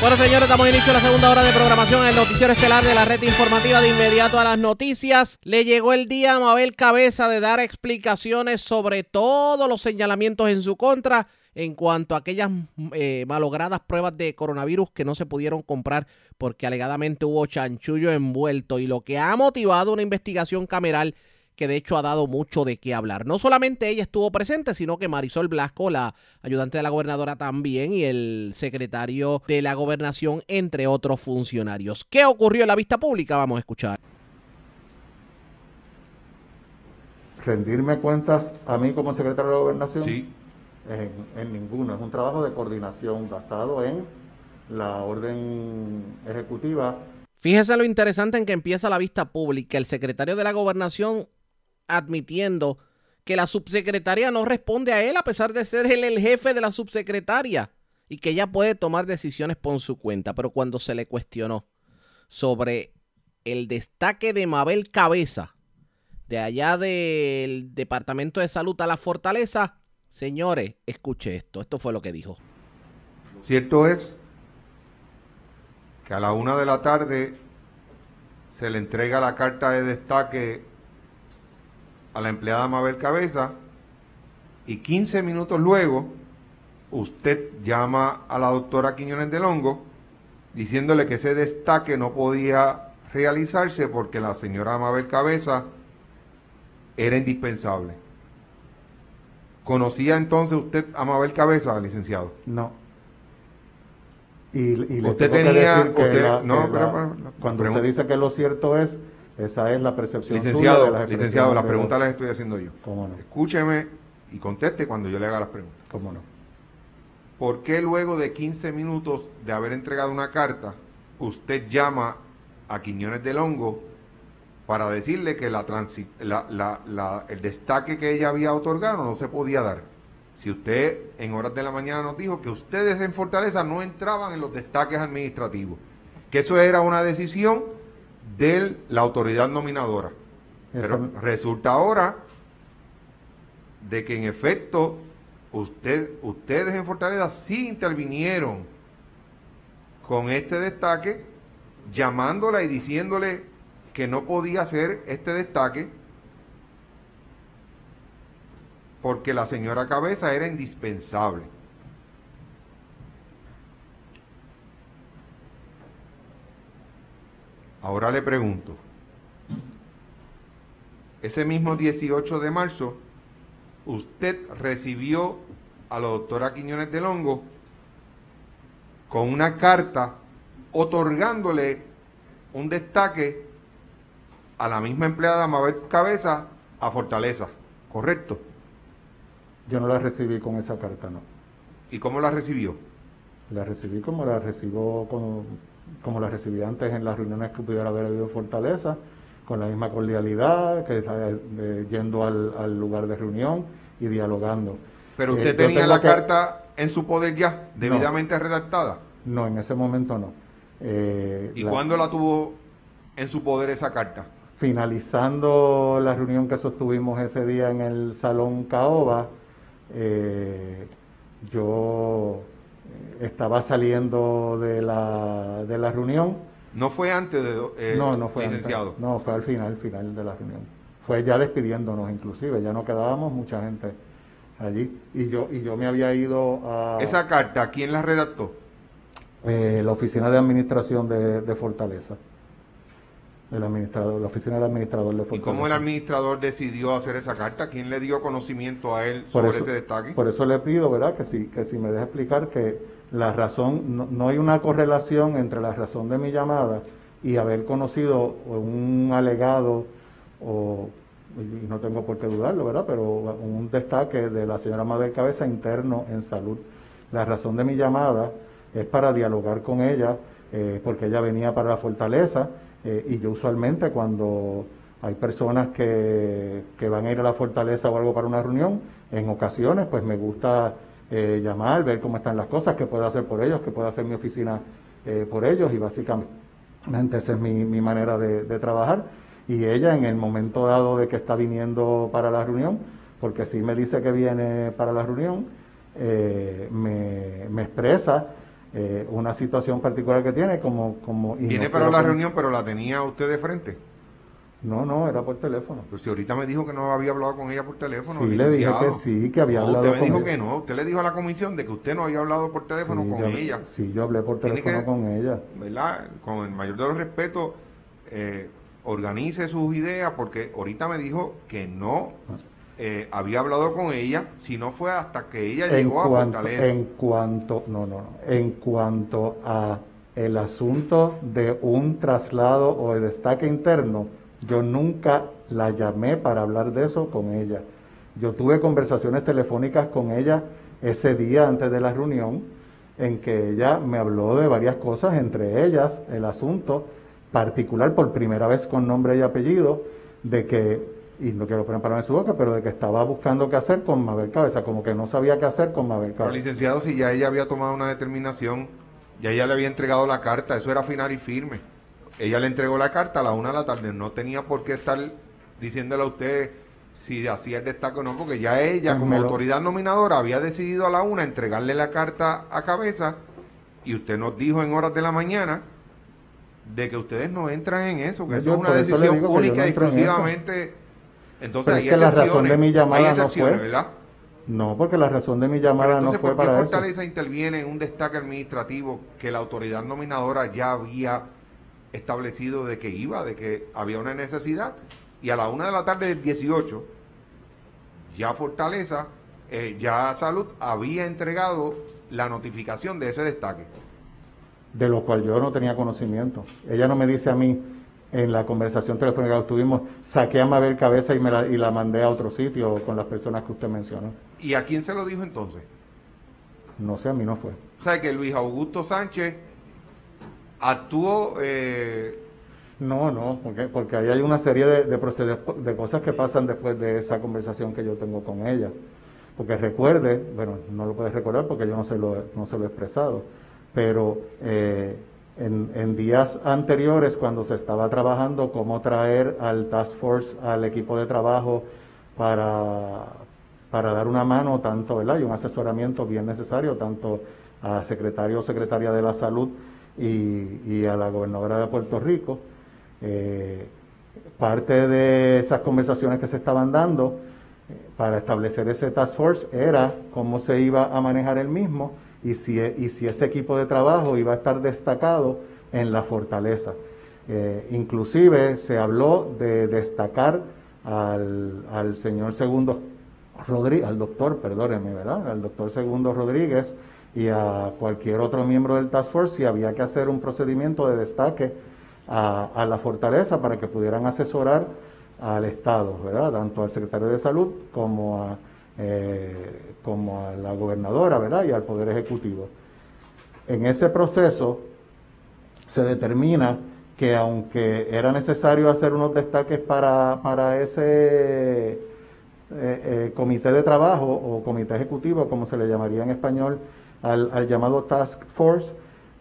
Bueno, señores, damos inicio a la segunda hora de programación en el noticiero estelar de la red informativa de inmediato a las noticias. Le llegó el día a Mabel Cabeza de dar explicaciones sobre todos los señalamientos en su contra en cuanto a aquellas eh, malogradas pruebas de coronavirus que no se pudieron comprar porque alegadamente hubo chanchullo envuelto y lo que ha motivado una investigación cameral que de hecho ha dado mucho de qué hablar. No solamente ella estuvo presente, sino que Marisol Blasco, la ayudante de la gobernadora también, y el secretario de la gobernación, entre otros funcionarios. ¿Qué ocurrió en la vista pública? Vamos a escuchar. rendirme cuentas a mí como secretario de gobernación Sí. en, en ninguno es un trabajo de coordinación basado en la orden ejecutiva Fíjese lo interesante en que empieza la vista pública, el secretario de la gobernación admitiendo que la subsecretaria no responde a él a pesar de ser él el jefe de la subsecretaria y que ella puede tomar decisiones por su cuenta, pero cuando se le cuestionó sobre el destaque de Mabel Cabeza de allá del Departamento de Salud a la Fortaleza, señores, escuche esto, esto fue lo que dijo. Cierto es que a la una de la tarde se le entrega la carta de destaque a la empleada Mabel Cabeza y 15 minutos luego usted llama a la doctora Quiñones del Hongo diciéndole que ese destaque no podía realizarse porque la señora Mabel Cabeza era indispensable. ¿Conocía entonces usted a Mabel Cabeza, licenciado? no Y, y le Usted que tenía- que usted- la- no, pero- cuando usted dice que lo cierto es, esa es la percepción suya de Licenciado, las licenciado, las preguntas las estoy haciendo yo. ¿Cómo no? Escúcheme y conteste cuando yo le haga las preguntas. ¿Cómo no? ¿Por qué luego de 15 minutos de haber entregado una carta, usted llama a Quiñones del Hongo para decirle que la transi- la- la- la- el destaque que ella había otorgado no se podía dar? Si usted en horas de la mañana nos dijo que ustedes en Fortaleza no entraban en los destaques administrativos, que eso era una decisión de la autoridad nominadora. Pero resulta ahora de que en efecto usted, ustedes en Fortaleza sí intervinieron con este destaque, llamándola y diciéndole que no podía hacer este destaque porque la señora Cabeza era indispensable. Ahora le pregunto, ese mismo 18 de marzo, usted recibió a la doctora Quiñones del Hongo con una carta otorgándole un destaque a la misma empleada Mabel Cabeza a Fortaleza, ¿correcto? Yo no la recibí con esa carta, no. ¿Y cómo la recibió? La recibí como la recibo como, como la recibí antes en las reuniones que pudiera haber habido en Fortaleza, con la misma cordialidad, que eh, yendo al, al lugar de reunión y dialogando. Pero Eh, usted tenía la que- carta en su poder ya, debidamente redactada. No, en ese momento no. Eh, ¿Y la- cuándo la tuvo en su poder esa carta? Finalizando la reunión que sostuvimos ese día en el Salón Caoba, eh, yo estaba saliendo de la, de la reunión. ¿No fue antes de eh, no, no fue licenciado? antes. No, fue al final, final de la reunión. Fue ya despidiéndonos inclusive, ya no quedábamos mucha gente allí. Y yo, y yo me había ido a Esa carta, ¿quién la redactó? eh, la oficina de administración de, de Fortaleza. El administrador, la oficina del administrador de ¿Y Fortaleza. cómo el administrador decidió hacer esa carta? ¿Quién le dio conocimiento a él sobre eso, ese destaque? por eso le pido, ¿verdad? Que si, que si me deja explicar que la razón, no, no hay una correlación entre la razón de mi llamada y haber conocido un alegado o, y no tengo por qué dudarlo, ¿verdad? Pero un destaque de la señora Mabel Cabeza interno en salud. La razón de mi llamada es para dialogar con ella, eh, porque ella venía para la fortaleza eh, y yo usualmente cuando hay personas que, que van a ir a la fortaleza o algo para una reunión, en ocasiones pues me gusta eh, llamar, ver cómo están las cosas, qué puedo hacer por ellos, qué puedo hacer mi oficina eh, por ellos y básicamente esa es mi, mi manera de, trabajar. Y ella en el momento dado de que está viniendo para la reunión, porque si me dice que viene para la reunión, me expresa eh, una situación particular que tiene como... como y Viene no para la reunión, pero la tenía usted de frente. No, no, era por teléfono. Pues si ahorita me dijo que no había hablado con ella por teléfono. Sí, le dije que sí, que había No, hablado Usted me con dijo ella. que no. Usted le dijo a la comisión de que usted no había hablado por teléfono Sí, con yo- ella. Sí, yo hablé por teléfono que- con ella. ¿verdad? Con el mayor de los respetos, eh, organice sus ideas, porque ahorita me dijo que no eh, había hablado con ella, si no fue hasta que ella En llegó a Fortaleza. en cuanto, no, no, no, en cuanto a el asunto de un traslado o de destaque interno, yo nunca la llamé para hablar de eso con ella. Yo tuve conversaciones telefónicas con ella ese día antes de la reunión, en que ella me habló de varias cosas, entre ellas el asunto particular, por primera vez con nombre y apellido, de que, y no quiero poner palabras en su boca, pero de que estaba buscando qué hacer con Mabel Cabeza, como que no sabía qué hacer con Mabel Pero Cabeza. licenciado, si ya ella había tomado una determinación, ya ella le había entregado la carta, eso era final y firme. Ella le entregó la carta a la una de la tarde, no tenía por qué estar diciéndole a usted si hacía el destaque o no, porque ya ella Pues como lo- autoridad nominadora había decidido a la una entregarle la carta a cabeza y usted nos dijo en horas de la mañana de que ustedes no entran en eso, que eso es una decisión única y exclusivamente. Entonces Pero es que la razón de mi llamada no fue- ¿verdad? No, porque la razón de mi llamada no entonces, fue ¿por qué para eso. Fortaleza interviene en un destaque administrativo que la autoridad nominadora ya había establecido de que iba, de que había una necesidad? Y a la una de la tarde del 18, ya Fortaleza, eh, ya Salud había entregado la notificación de ese destaque. de lo cual yo no tenía conocimiento. Ella no me dice a mí en la conversación telefónica que tuvimos, saqué a Mabel Cabeza y, me la, y la mandé a otro sitio con las personas que usted mencionó. ¿Y a quién se lo dijo entonces? No sé, a mí no fue. O sea, que Luis Augusto Sánchez actuó... Eh... No, no, porque, porque ahí hay una serie de, de, de cosas que pasan después de esa conversación que yo tengo con ella. Porque recuerde, bueno, no lo puedes recordar porque yo no se lo, no se lo he expresado, pero eh, en, días anteriores, cuando se estaba trabajando cómo traer al Task Force, al equipo de trabajo, para, para dar una mano, tanto, ¿verdad? Y un asesoramiento bien necesario, tanto a secretario o secretaria de la salud y, a la gobernadora de Puerto Rico. Eh, parte de esas conversaciones que se estaban dando eh, para establecer ese task force era cómo se iba a manejar el mismo y si, y si ese equipo de trabajo iba a estar destacado en la fortaleza. Eh, inclusive se habló de destacar al, al señor Segundo Rodríguez, al doctor, perdóneme, ¿verdad? Al doctor Segundo Rodríguez y a cualquier otro miembro del Task Force si había que hacer un procedimiento de destaque a, a la fortaleza para que pudieran asesorar al Estado, ¿verdad? Tanto al secretario de Salud como a eh, como a la gobernadora ¿verdad? y al Poder Ejecutivo. En ese proceso se determina que aunque era necesario hacer unos destaques para, para ese eh, eh, comité de trabajo o comité ejecutivo, como se le llamaría en español, al, llamado Task Force,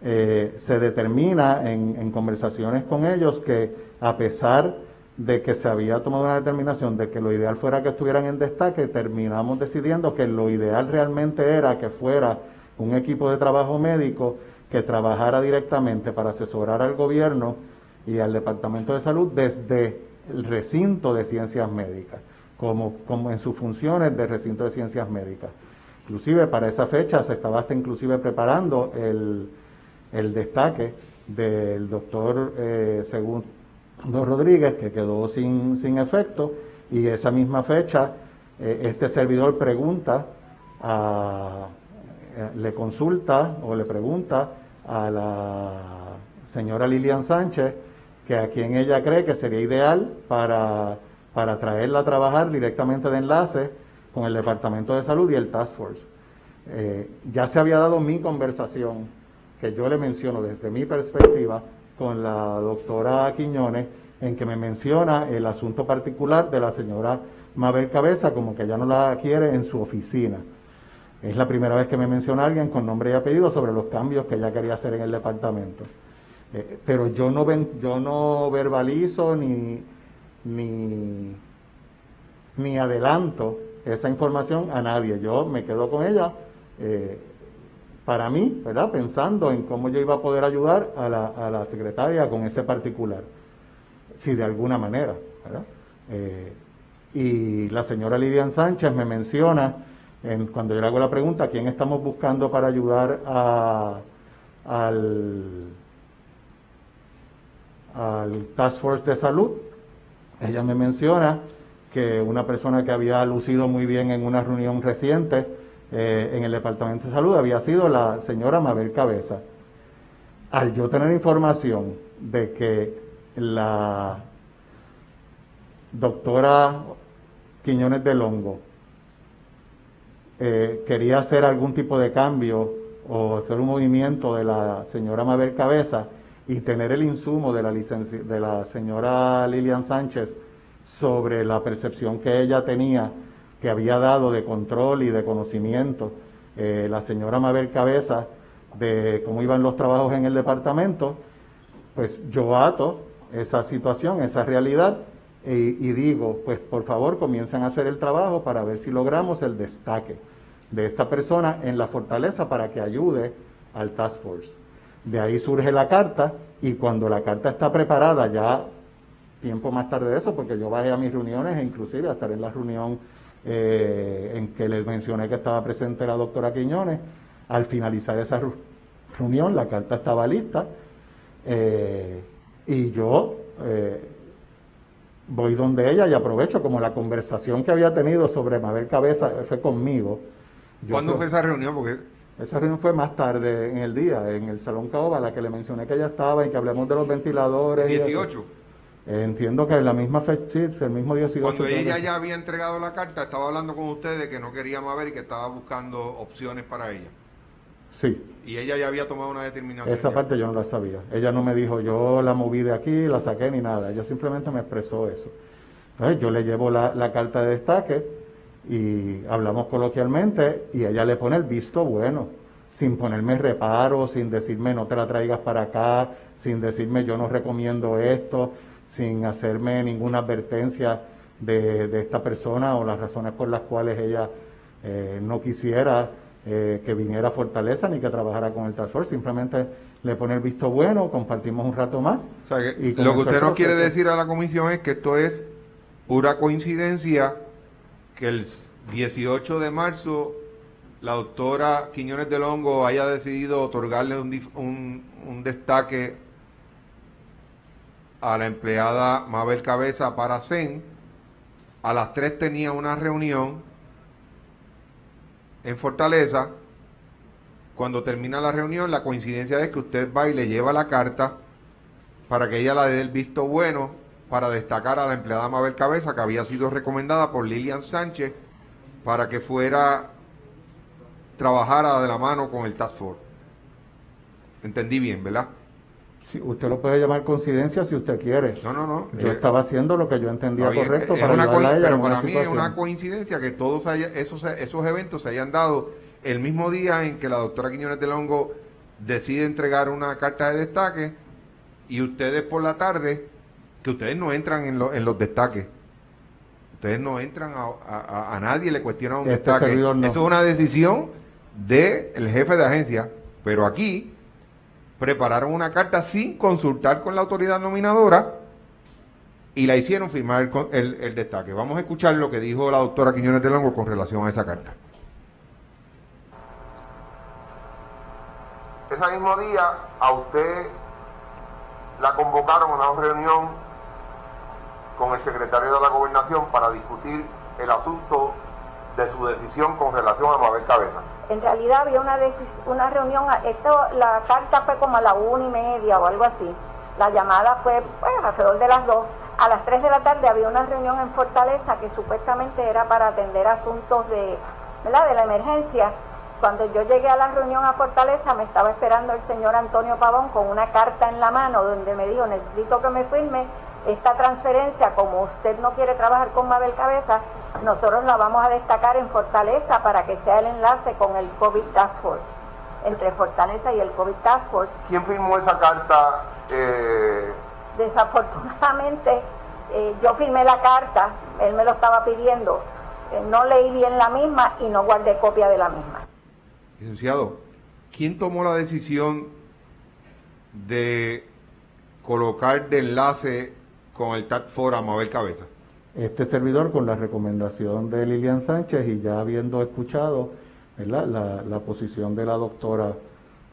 se determina en, en conversaciones con ellos que a pesar de que se había tomado una determinación de que lo ideal fuera que estuvieran en destaque, terminamos decidiendo que lo ideal realmente era que fuera un equipo de trabajo médico que trabajara directamente para asesorar al gobierno y al Departamento de Salud desde el recinto de ciencias médicas, como, como en sus funciones de recinto de ciencias médicas. Inclusive para esa fecha se estaba hasta inclusive preparando el, el destaque del doctor eh, según Dos Rodríguez, que quedó sin, sin efecto, y esa misma fecha eh, este servidor pregunta, eh, le consulta o le pregunta a la señora Lilian Sánchez que a quien ella cree que sería ideal para, para traerla a trabajar directamente de enlace con el Departamento de Salud y el Task Force. Eh, ya se había dado mi conversación, que yo le menciono desde mi perspectiva, con la doctora Quiñones en que me menciona el asunto particular de la señora Mabel Cabeza como que ya no la quiere en su oficina. Es la primera vez que me menciona alguien con nombre y apellido sobre los cambios que ella quería hacer en el departamento. Eh, pero yo no, ven, yo no verbalizo ni, ni, ni adelanto esa información a nadie. Yo me quedo con ella eh, para mí, ¿verdad? Pensando en cómo yo iba a poder ayudar a la, secretaria con ese particular, si de alguna manera. Eh, y la señora Livian Sánchez me menciona, en, cuando yo le hago la pregunta, ¿quién estamos buscando para ayudar a, al Task Force de Salud? Ella me menciona que una persona que había lucido muy bien en una reunión reciente, eh, en el Departamento de Salud había sido la señora Mabel Cabeza. Al yo tener información de que la doctora Quiñones de Longo eh, quería hacer algún tipo de cambio o hacer un movimiento de la señora Mabel Cabeza y tener el insumo de la, de la señora Lilian Sánchez sobre la percepción que ella tenía que había dado de control y de conocimiento eh, la señora Mabel Cabeza de cómo iban los trabajos en el departamento, pues yo ato esa situación, esa realidad, y, y digo, pues por favor comiencen a hacer el trabajo para ver si logramos el destaque de esta persona en la fortaleza para que ayude al Task Force. De ahí surge la carta y cuando la carta está preparada, ya tiempo más tarde de eso, porque yo bajé a mis reuniones e inclusive a estar en la reunión eh, en que les mencioné que estaba presente la doctora Quiñones. Al finalizar esa reunión, la carta estaba lista eh, y yo eh, voy donde ella y aprovecho como la conversación que había tenido sobre Mabel Cabeza fue conmigo. ¿Cuándo fue esa reunión? Porque Esa reunión fue más tarde en el día, en el Salón Caoba, la que le mencioné que ella estaba y que hablamos de los ventiladores. y eso. 18. Eh, entiendo que en la misma fecha, el mismo 18. Cuando ella ya había entregado la carta, estaba hablando con ustedes que no quería Mabel y que estaba buscando opciones para ella. Sí, Y ella ya había tomado una determinación. esa ya. parte yo no la sabía. Ella no me dijo, yo la moví de aquí, la saqué ni nada. Ella simplemente me expresó eso. Entonces yo le llevo la, la carta de destaque y hablamos coloquialmente y ella le pone el visto bueno, sin ponerme reparo, sin decirme no te la traigas para acá, sin decirme yo no recomiendo esto, sin hacerme ninguna advertencia de, de esta persona o las razones por las cuales ella eh, no quisiera eh, que viniera a Fortaleza ni que trabajara con el Task Force, simplemente le pone el visto bueno, compartimos un rato más. O sea, que y lo que usted nos quiere decir a la comisión es que esto es pura coincidencia que el 18 de marzo la doctora Quiñones del Hongo haya decidido otorgarle un, un, un destaque a la empleada Mabel Cabeza para CEN. A las 3 tenía una reunión en Fortaleza. Cuando termina la reunión, la coincidencia es que usted va y le lleva la carta para que ella la dé el visto bueno para destacar a la empleada Mabel Cabeza, que había sido recomendada por Lilian Sánchez para que fuera trabajara de la mano con el Task Force. Entendí bien, ¿verdad? Sí, usted lo puede llamar coincidencia si usted quiere. No, no, no. Yo Eh, estaba haciendo lo que yo entendía correcto es para una a ella pero en una para mí es una coincidencia que todos haya- esos, esos eventos se hayan dado el mismo día en que la doctora Quiñones del Hongo decide entregar una carta de destaque y ustedes por la tarde, que ustedes no entran en, lo- en los destaques. Ustedes no entran a, a- nadie, le cuestionan un Este destaque. no. Eso es una decisión del jefe de agencia. Pero aquí prepararon una carta sin consultar con la autoridad nominadora y la hicieron firmar el, el- el destaque. Vamos a escuchar lo que dijo la doctora Quiñones del Hongo con relación a esa carta. Ese mismo día a usted la convocaron a una reunión con el secretario de la gobernación para discutir el asunto de su decisión con relación a Mabel Cabeza. En realidad había una, una reunión, esto, la carta fue como a la una y media o algo así. La llamada fue pues, alrededor de las dos. A las tres de la tarde había una reunión en Fortaleza que supuestamente era para atender asuntos de, ¿verdad? de la emergencia. Cuando yo llegué a la reunión a Fortaleza me estaba esperando el señor Antonio Pavón con una carta en la mano donde me dijo necesito que me firme esta transferencia, como usted no quiere trabajar con Mabel Cabeza, nosotros la vamos a destacar en Fortaleza para que sea el enlace con el COVID Task Force, entre Fortaleza y el COVID Task Force. ¿Quién firmó esa carta? Eh, Desafortunadamente, eh, yo firmé la carta, él me lo estaba pidiendo, eh, no leí bien la misma y no guardé copia de la misma. Licenciado, ¿quién tomó la decisión de colocar de enlace con el TAC for a Mabel Cabeza? Este servidor, con la recomendación de Lilian Sánchez y ya habiendo escuchado ¿verdad? La, la posición de la doctora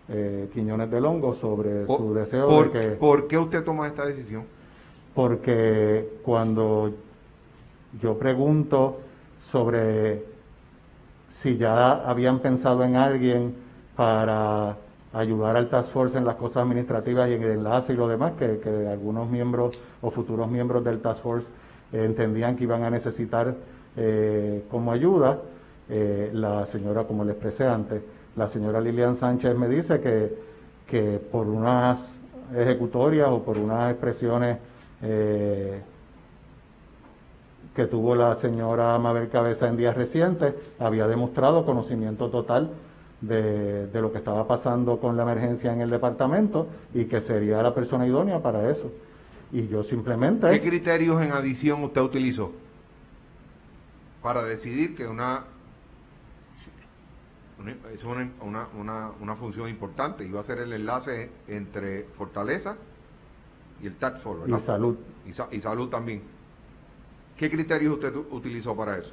eh, Quiñones del Hongo sobre Por- su deseo por, de que... ¿Por qué usted toma esta decisión? porque cuando yo pregunto sobre si ya habían pensado en alguien para ayudar al Task Force en las cosas administrativas y en el enlace y lo demás, que, que algunos miembros o futuros miembros del Task Force eh, entendían que iban a necesitar eh, como ayuda, eh, la señora, como le expresé antes, la señora Lilian Sánchez me dice que, que por unas ejecutorias o por unas expresiones que tuvo la señora Mabel Cabeza en días recientes, había demostrado conocimiento total de, de lo que estaba pasando con la emergencia en el departamento y que sería la persona idónea para eso. Y yo simplemente... ¿Qué criterios en adición usted utilizó para decidir que una, es una, una, una, una función importante iba a ser el enlace entre Fortaleza y el Tax ¿verdad? Y salud. Y, sa- y salud también. ¿Qué criterios usted utilizó para eso?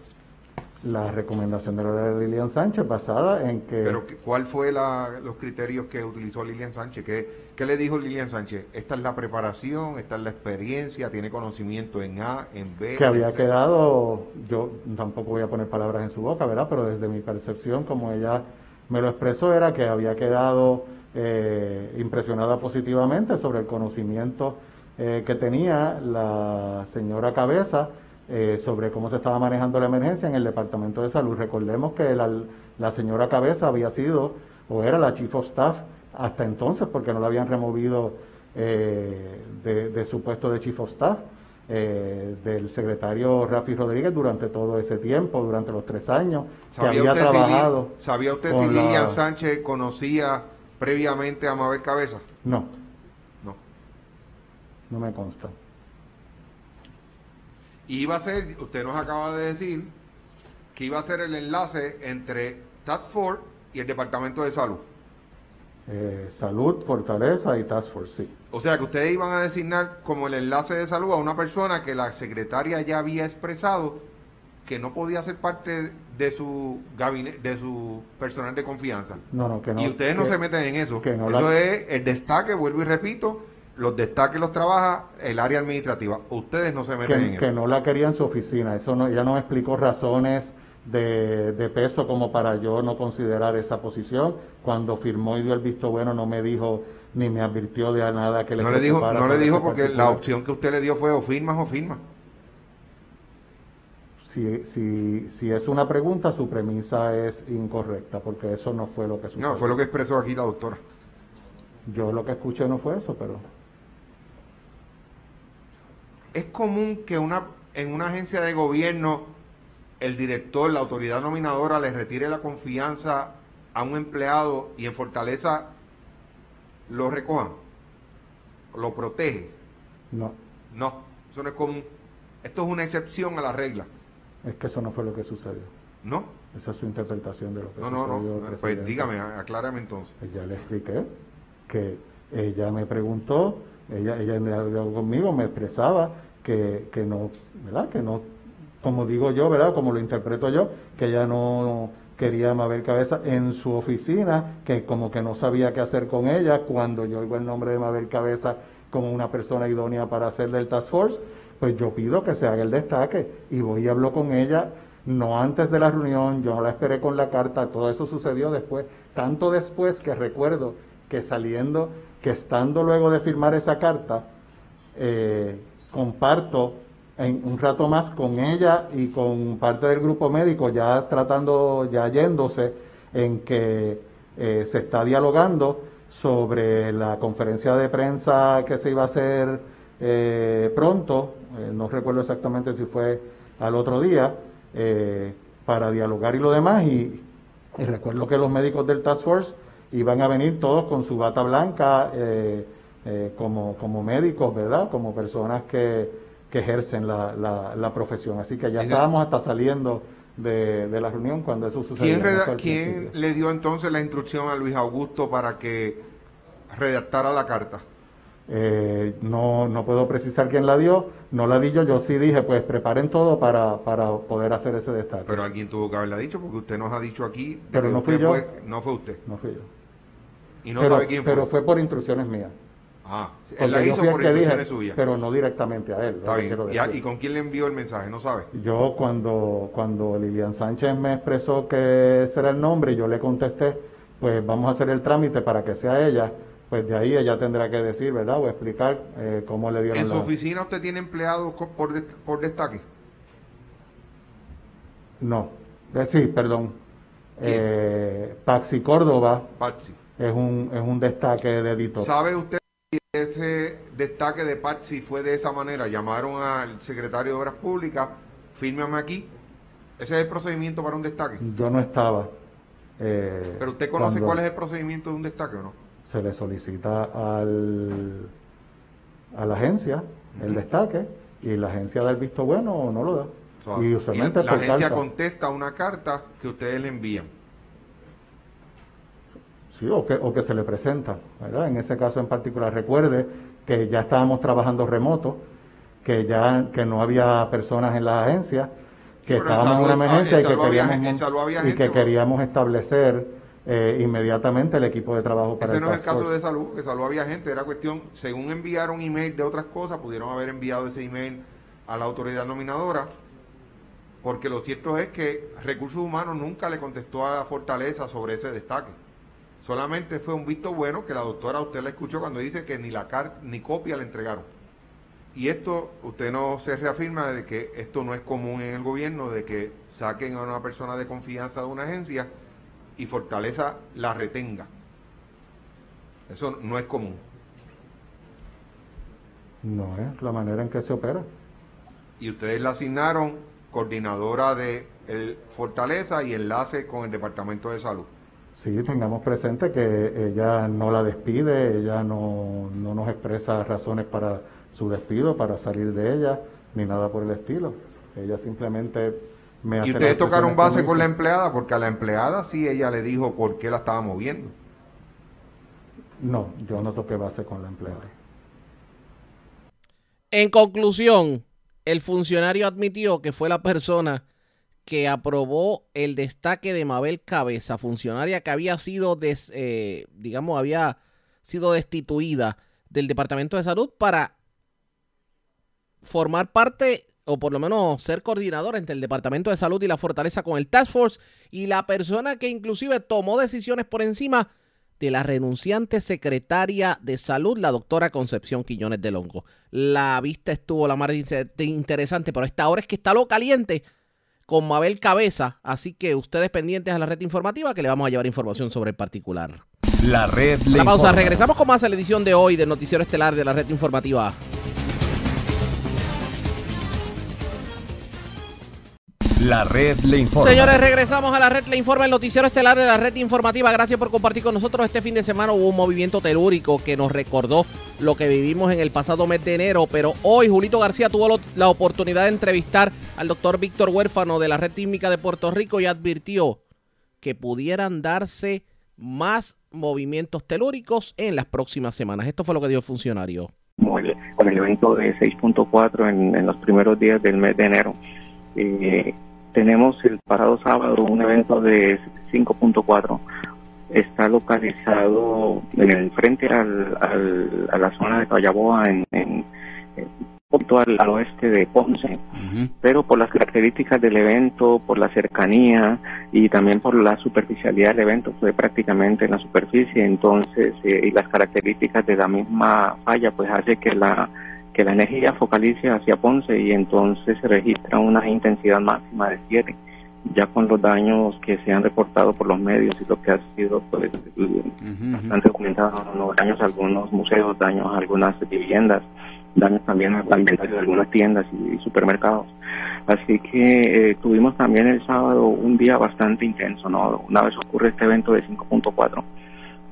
La recomendación de la Lilian Sánchez basada en que... Pero ¿qué- ¿cuál fue la- los criterios que utilizó Lilian Sánchez? ¿Qué, ¿Qué le dijo Lilian Sánchez? Esta es la preparación, esta es la experiencia, tiene conocimiento en A, en B. que en había C. quedado, yo tampoco voy a poner palabras en su boca, ¿verdad? Pero desde mi percepción, como ella me lo expresó era que había quedado eh, impresionada positivamente sobre el conocimiento eh, que tenía la señora Cabeza eh, sobre cómo se estaba manejando la emergencia en el Departamento de Salud. Recordemos que la, la señora Cabeza había sido o era la Chief of Staff hasta entonces porque no la habían removido de, de, su puesto de Chief of Staff. Eh, del secretario Rafi Rodríguez durante todo ese tiempo, durante los tres años que había trabajado. Si, ¿Sabía usted si Lilian Sánchez conocía previamente a Mabel Cabeza? No. No. No me consta. Iba a ser, usted nos acaba de decir, que iba a ser el enlace entre Task Force y el Departamento de Salud. Eh, salud, Fortaleza y Task Force, sí. O sea que ustedes iban a designar como el enlace de salud a una persona que la secretaria ya había expresado que no podía ser parte de su gabinete, de su personal de confianza. No, no, que no. Y ustedes no se meten en eso. eso es el destaque, vuelvo y repito, los destaques los trabaja el área administrativa. Ustedes no se meten en eso. Que no la quería en su oficina. Eso no, ella no me explicó razones de, peso como para yo no considerar esa posición. Cuando firmó y dio el visto bueno no me dijo ni me advirtió de nada que le No le dijo, no le dijo porque la opción que usted le dio fue o firmas o firmas. Si, si, si es una pregunta, su premisa es incorrecta, porque eso no fue lo que sucedió. No, fue lo que expresó aquí la doctora. Yo lo que escuché no fue eso, pero... Es común que una en una agencia de gobierno el director, la autoridad nominadora, le retire la confianza a un empleado y en Fortaleza lo recojan, lo protege. No. No, eso no es común. Esto es una excepción a la regla. Es que eso no fue lo que sucedió. ¿No? Esa es su interpretación de lo que no, No, no, Pues dígame, aclárame entonces. Pues ya le expliqué que ella me preguntó, ella, ella conmigo, me expresaba que, que no, ¿verdad? Que no como digo yo, ¿verdad? Como lo interpreto yo, que ella no quería Mabel Cabeza en su oficina, que como que no sabía qué hacer con ella, cuando yo oigo el nombre de Mabel Cabeza como una persona idónea para hacer del Task Force, pues yo pido que se haga el destaque y voy y hablo con ella, no antes de la reunión, yo no la esperé con la carta, todo eso sucedió después, tanto después que recuerdo que saliendo, que estando luego de firmar esa carta, eh, comparto en un rato más con ella y con parte del grupo médico ya tratando, ya yéndose en que eh, se está dialogando sobre la conferencia de prensa que se iba a hacer eh, pronto, no recuerdo exactamente si fue al otro día, para dialogar y lo demás. Y, recuerdo que los médicos del Task Force iban a venir todos con su bata blanca como, como médicos, ¿verdad? Como personas que que ejercen la, la, profesión. Así que ya estábamos hasta saliendo de, la reunión cuando eso sucedió. ¿Quién, ¿quién le dio entonces la instrucción a Luis Augusto para que redactara la carta? Eh, no, no puedo precisar quién la dio, no la di yo, yo sí dije, pues preparen todo para, para poder hacer ese destaque. Pero alguien tuvo que haberla dicho, porque usted nos ha dicho aquí. Pero no fui yo. no fue usted. No fui yo. Y no sabe quién fue. Pero fue por instrucciones mías. Ah, él la hizo por instrucciones suyas. Pero no directamente a él. ¿Y, con quién le envió el mensaje? ¿No sabe? Yo cuando, cuando Lilian Sánchez me expresó que ese era el nombre, yo le contesté, pues vamos a hacer el trámite para que sea ella. Pues de ahí ella tendrá que decir, ¿verdad? O explicar eh, cómo le dieron ¿En su oficina usted tiene empleados por, por destaque? No. Eh, sí, perdón. Eh, Paxi Córdoba. Paxi. Es un, es un destaque de editor. ¿Sabe usted ese destaque de Patsy fue de esa manera. Llamaron al secretario de Obras Públicas, fírmame aquí. Ese es el procedimiento para un destaque. Yo no estaba. Eh, Pero usted conoce cuál es el procedimiento de un destaque o no? Se le solicita al, a la agencia el destaque y la agencia da el visto bueno o no lo da. y usualmente la, agencia contesta una carta que ustedes le envían o que, o que se le presenta. ¿verdad? En ese caso en particular, recuerde que ya estábamos trabajando remoto, que ya que no había personas en la agencia, que estábamos en una emergencia y que, queríamos, y que queríamos establecer eh, inmediatamente el equipo de trabajo para Ese no es el caso de salud, que salud había gente, era cuestión, según enviaron email de otras cosas, pudieron haber enviado ese email a la autoridad nominadora porque lo cierto es que Recursos Humanos nunca le contestó a la Fortaleza sobre ese destaque. Solamente fue un visto bueno que la doctora usted la escuchó cuando dice que ni la carta ni copia le entregaron. Y esto, usted no se reafirma de que esto no es común en el gobierno, de que saquen a una persona de confianza de una agencia y Fortaleza la retenga. Eso no es común. No es la manera en que se opera. Y ustedes la asignaron coordinadora de el Fortaleza y enlace con el Departamento de Salud. Sí, tengamos presente que ella no la despide, ella no, no nos expresa razones para su despido, para salir de ella, ni nada por el estilo. Ella simplemente me hace ¿Y ustedes tocaron base con la empleada? Porque a la empleada sí ella le dijo por qué la estaba moviendo. No, yo no toqué base con la empleada. En conclusión, el funcionario admitió que fue la persona que aprobó el destaque de Mabel Cabeza, funcionaria que había sido, des, eh, digamos, había sido destituida del Departamento de Salud para formar parte o por lo menos ser coordinador entre el Departamento de Salud y la Fortaleza con el Task Force y la persona que inclusive tomó decisiones por encima de la renunciante secretaria de salud, la doctora Concepción Quillones de Longo. La vista estuvo la más interesante, pero esta hora es que está lo caliente con Mabel Cabeza, así que ustedes pendientes a la red informativa que le vamos a llevar información sobre el particular. La red La pausa, regresamos con más a la edición de hoy del noticiero estelar de la red informativa. La red le informa. Señores, regresamos a la red le informa, el noticiero estelar de la red informativa. Gracias por compartir con nosotros. Este fin de semana hubo un movimiento telúrico que nos recordó lo que vivimos en el pasado mes de enero, pero hoy Julito García tuvo la oportunidad de entrevistar al doctor Víctor Huérfano de la red tímica de Puerto Rico y advirtió que pudieran darse más movimientos telúricos en las próximas semanas. Esto fue lo que dio el funcionario. Con el evento de 6.4 en, en, los primeros días del mes de enero. Eh, tenemos el pasado sábado un evento de 5.4. Está localizado en el frente al, al, a la zona de Callaboa, en, en, al, al, oeste de Ponce. Pero por las características del evento, por la cercanía y también por la superficialidad del evento, fue prácticamente en la superficie. Entonces, eh, y las características de la misma falla, pues hace que la que la energía focalice hacia Ponce y entonces se registra una intensidad máxima de 7, ya con los daños que se han reportado por los medios y lo que ha sido pues, bastante documentado, ¿no? daños a algunos museos, daños a algunas viviendas, daños también al inventario de algunas tiendas y, supermercados. Así que eh, tuvimos también el sábado un día bastante intenso, ¿no? Una vez ocurre este evento de 5.4,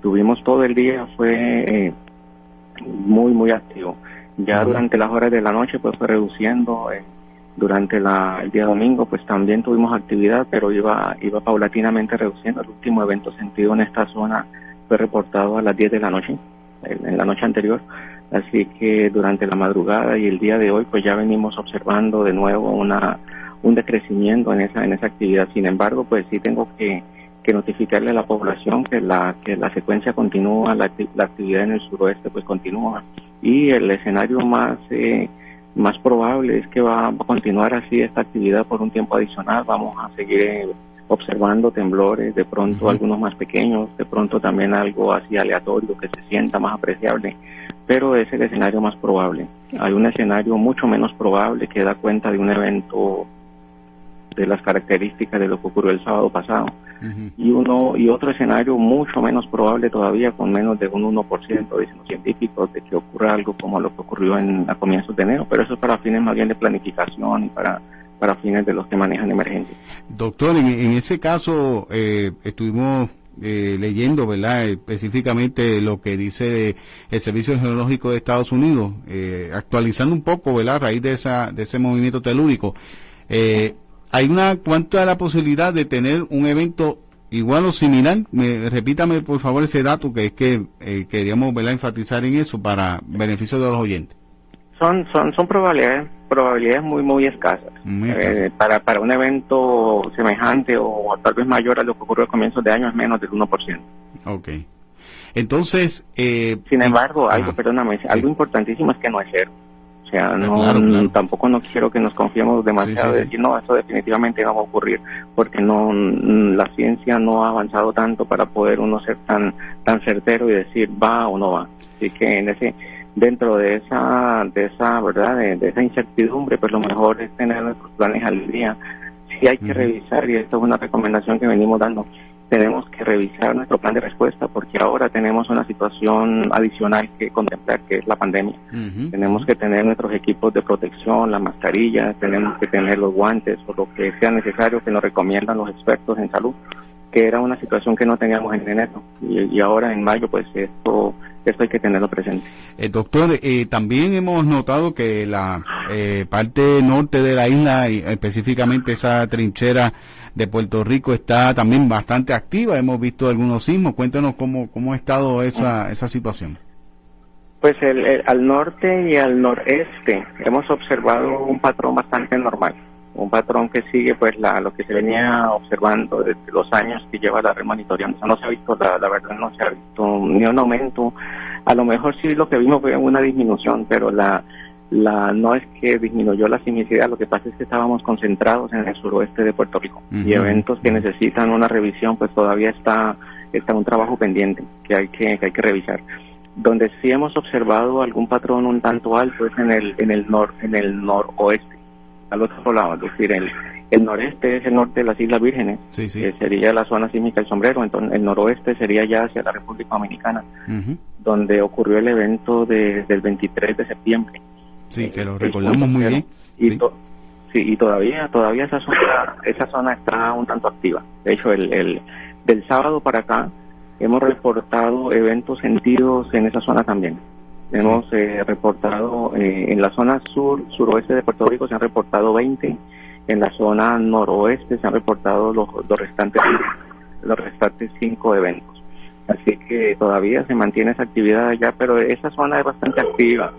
tuvimos todo el día, fue eh, muy, muy activo. Ya durante las horas de la noche pues fue reduciendo. Eh, durante la, el día domingo pues también tuvimos actividad, pero iba, iba paulatinamente reduciendo. El último evento sentido en esta zona fue reportado a las 10 de la noche, en la noche anterior. Así que durante la madrugada y el día de hoy pues ya venimos observando de nuevo una un decrecimiento en esa en esa actividad. Sin embargo, pues sí tengo que, que notificarle a la población que la que la secuencia continúa, la, la actividad en el suroeste pues continúa y el escenario más eh, más probable es que va, a continuar así esta actividad por un tiempo adicional. Vamos a seguir eh, observando temblores, de pronto algunos más pequeños, de pronto también algo así aleatorio que se sienta más apreciable, pero es el escenario más probable. Hay un escenario mucho menos probable que da cuenta de un evento de las características de lo que ocurrió el sábado pasado. Y uno y otro escenario mucho menos probable todavía, con menos de un 1%, dicen los científicos, de que ocurra algo como lo que ocurrió en, a comienzos de enero, pero eso es para fines más bien de planificación y para para fines de los que manejan emergencias. Doctor, en, ese caso eh, estuvimos eh, leyendo, ¿verdad? Específicamente lo que dice el Servicio Geológico de Estados Unidos, eh, actualizando un poco, ¿verdad? A raíz de, esa, de ese movimiento telúrico. Eh, hay una cuánto es la posibilidad de tener un evento igual o similar. Me, repítame por favor ese dato que es que eh, queríamos ¿verdad? enfatizar en eso para beneficio de los oyentes. Son son son probabilidades probabilidades muy muy escasas, eh, para para un evento semejante o tal vez mayor a lo que ocurrió a comienzos de año es menos del 1%. Ok. Entonces, eh, sin embargo, algo, perdóname, algo importantísimo es que no es cero sea, no, claro, claro. tampoco no quiero que nos confiemos demasiado Sí, sí, de decir, no, eso definitivamente no va a ocurrir, porque no mm, la ciencia no ha avanzado tanto para poder uno ser tan tan certero y decir va o no va. Así que en ese dentro de esa de esa verdad de, de esa incertidumbre, pues lo mejor es tener nuestros planes al día. Sí hay que revisar y esto es una recomendación que venimos dando tenemos que revisar nuestro plan de respuesta porque ahora tenemos una situación adicional que contemplar que es la pandemia. Tenemos que tener nuestros equipos de protección, la mascarilla, tenemos que tener los guantes o lo que sea necesario que nos recomiendan los expertos en salud, que era una situación que no teníamos en enero y, y ahora en mayo pues esto esto hay que tenerlo presente. Eh, doctor, eh, también hemos notado que la eh, parte norte de la isla, y específicamente esa trinchera de Puerto Rico, está también bastante activa. Hemos visto algunos sismos. Cuéntanos cómo, cómo ha estado esa, esa situación. Pues el, al norte y al noreste hemos observado un patrón bastante normal, un patrón que sigue pues la, lo que se venía observando desde los años que lleva la red no se ha visto, la, la verdad no se ha visto ni un aumento. A lo mejor sí lo que vimos fue una disminución, pero la, la no es que disminuyó la sismicidad, lo que pasa es que estábamos concentrados en el suroeste de Puerto Rico. Y eventos que necesitan una revisión pues todavía está, está un trabajo pendiente que hay que, que hay que revisar. Donde sí hemos observado algún patrón un tanto alto es en el en el nor en el noroeste al otro lado es decir el el noreste es el norte de las Islas Vírgenes Sí, sí. que sería la zona sísmica del sombrero entonces el noroeste sería ya hacia la República Dominicana donde ocurrió el evento de- del 23 de septiembre Sí, que lo recordamos muy bien. y sí, y todavía todavía esa zona esa zona está un tanto activa. De hecho el, el del sábado para acá hemos reportado eventos sentidos en esa zona también. Hemos eh, reportado eh, en la zona sur suroeste de Puerto Rico se han reportado 20 en la zona noroeste se han reportado los, los restantes los restantes cinco eventos. Así que todavía se mantiene esa actividad allá pero esa zona es bastante activa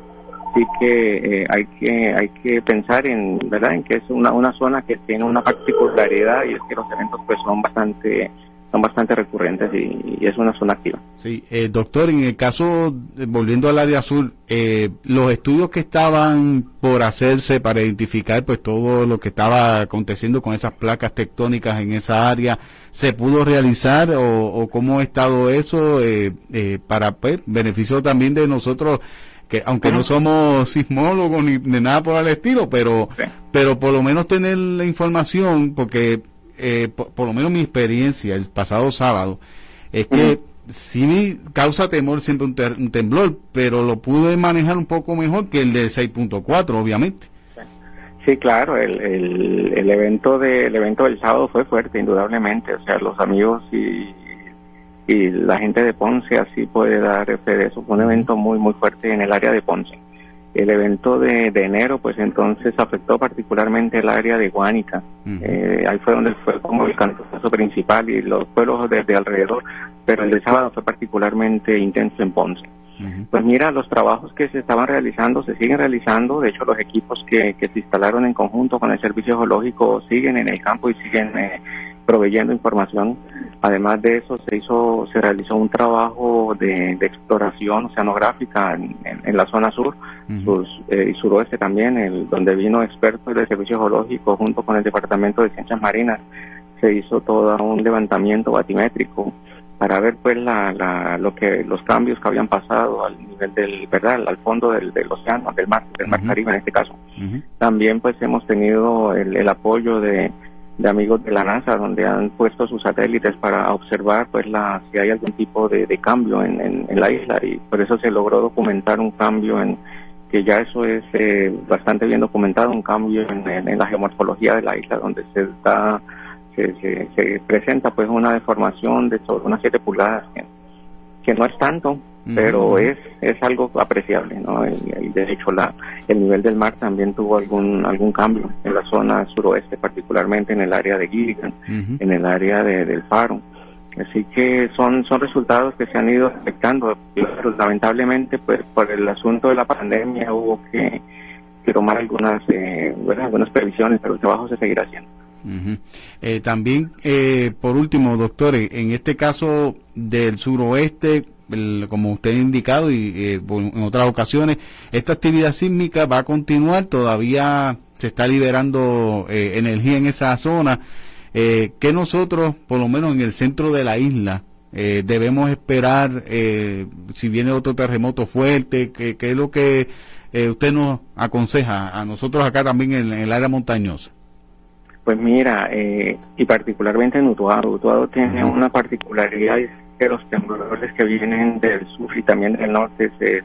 Así que eh, hay que hay que pensar en verdad en que es una, una zona que tiene una particularidad y es que los eventos pues son bastante son bastante recurrentes y, y es una zona activa. Sí, eh, doctor, en el caso, eh, volviendo al área azul, eh, los estudios que estaban por hacerse para identificar pues todo lo que estaba aconteciendo con esas placas tectónicas en esa área, ¿se pudo realizar o, o cómo ha estado eso eh, eh, para pues, beneficio también de nosotros? Que aunque no somos sismólogos ni, ni nada por el estilo, pero pero por lo menos tener la información, porque eh, por, por lo menos mi experiencia el pasado sábado es que sí me causa temor siempre un, ter- un temblor, pero lo pude manejar un poco mejor que el de 6.4, obviamente. Sí, claro, el, el, el evento de, el evento del sábado fue fuerte, indudablemente. O sea, los amigos y, y la gente de Ponce así puede dar fe de eso. Fue un evento muy, muy fuerte en el área de Ponce. El evento de, de enero, pues entonces afectó particularmente el área de Guánica. Eh, ahí fue donde fue como el cantazo principal y los pueblos de, de alrededor, pero el de sábado fue particularmente intenso en Ponce. Pues mira, los trabajos que se estaban realizando se siguen realizando. De hecho, los equipos que, que se instalaron en conjunto con el Servicio Geológico siguen en el campo y siguen eh, proveyendo información. Además de eso, se hizo, se realizó un trabajo de, de exploración oceanográfica en, en- en la zona sur sur, eh, y suroeste también, el, donde vino expertos del Servicio Geológico junto con el Departamento de Ciencias Marinas. Se hizo todo un levantamiento batimétrico para ver pues la, la, lo que los cambios que habían pasado al nivel del verdad al fondo del, del océano del mar del mar Caribe en este caso. También pues hemos tenido el, el apoyo de, de amigos de la NASA donde han puesto sus satélites para observar pues la si hay algún tipo de, cambio en, en, la isla. Y por eso se logró documentar un cambio en que ya eso es eh, bastante bien documentado un cambio en, en- la geomorfología de la isla donde se da se, se, se presenta pues una deformación de unas 7 pulgadas que no es tanto pero es es algo apreciable no y, de hecho la el nivel del mar también tuvo algún algún cambio en la zona suroeste particularmente en el área de Gilligan en el área de- del faro. Así que son son resultados que se han ido afectando. Pero lamentablemente pues por el asunto de la pandemia hubo que, que tomar algunas eh, bueno, algunas previsiones pero el trabajo se seguirá haciendo. Eh, también, eh, por último, doctores, en este caso del suroeste, como usted ha indicado y eh, en otras ocasiones, esta actividad sísmica va a continuar, todavía se está liberando eh, energía en esa zona. Eh, que nosotros, por lo menos en el centro de la isla, eh, debemos esperar si viene otro terremoto fuerte? ¿Qué, es lo que usted nos aconseja a nosotros acá también en, el área montañosa? Pues mira, y particularmente en Utuado, Utuado tiene una particularidad que los temblores que vienen del sur y también del norte se,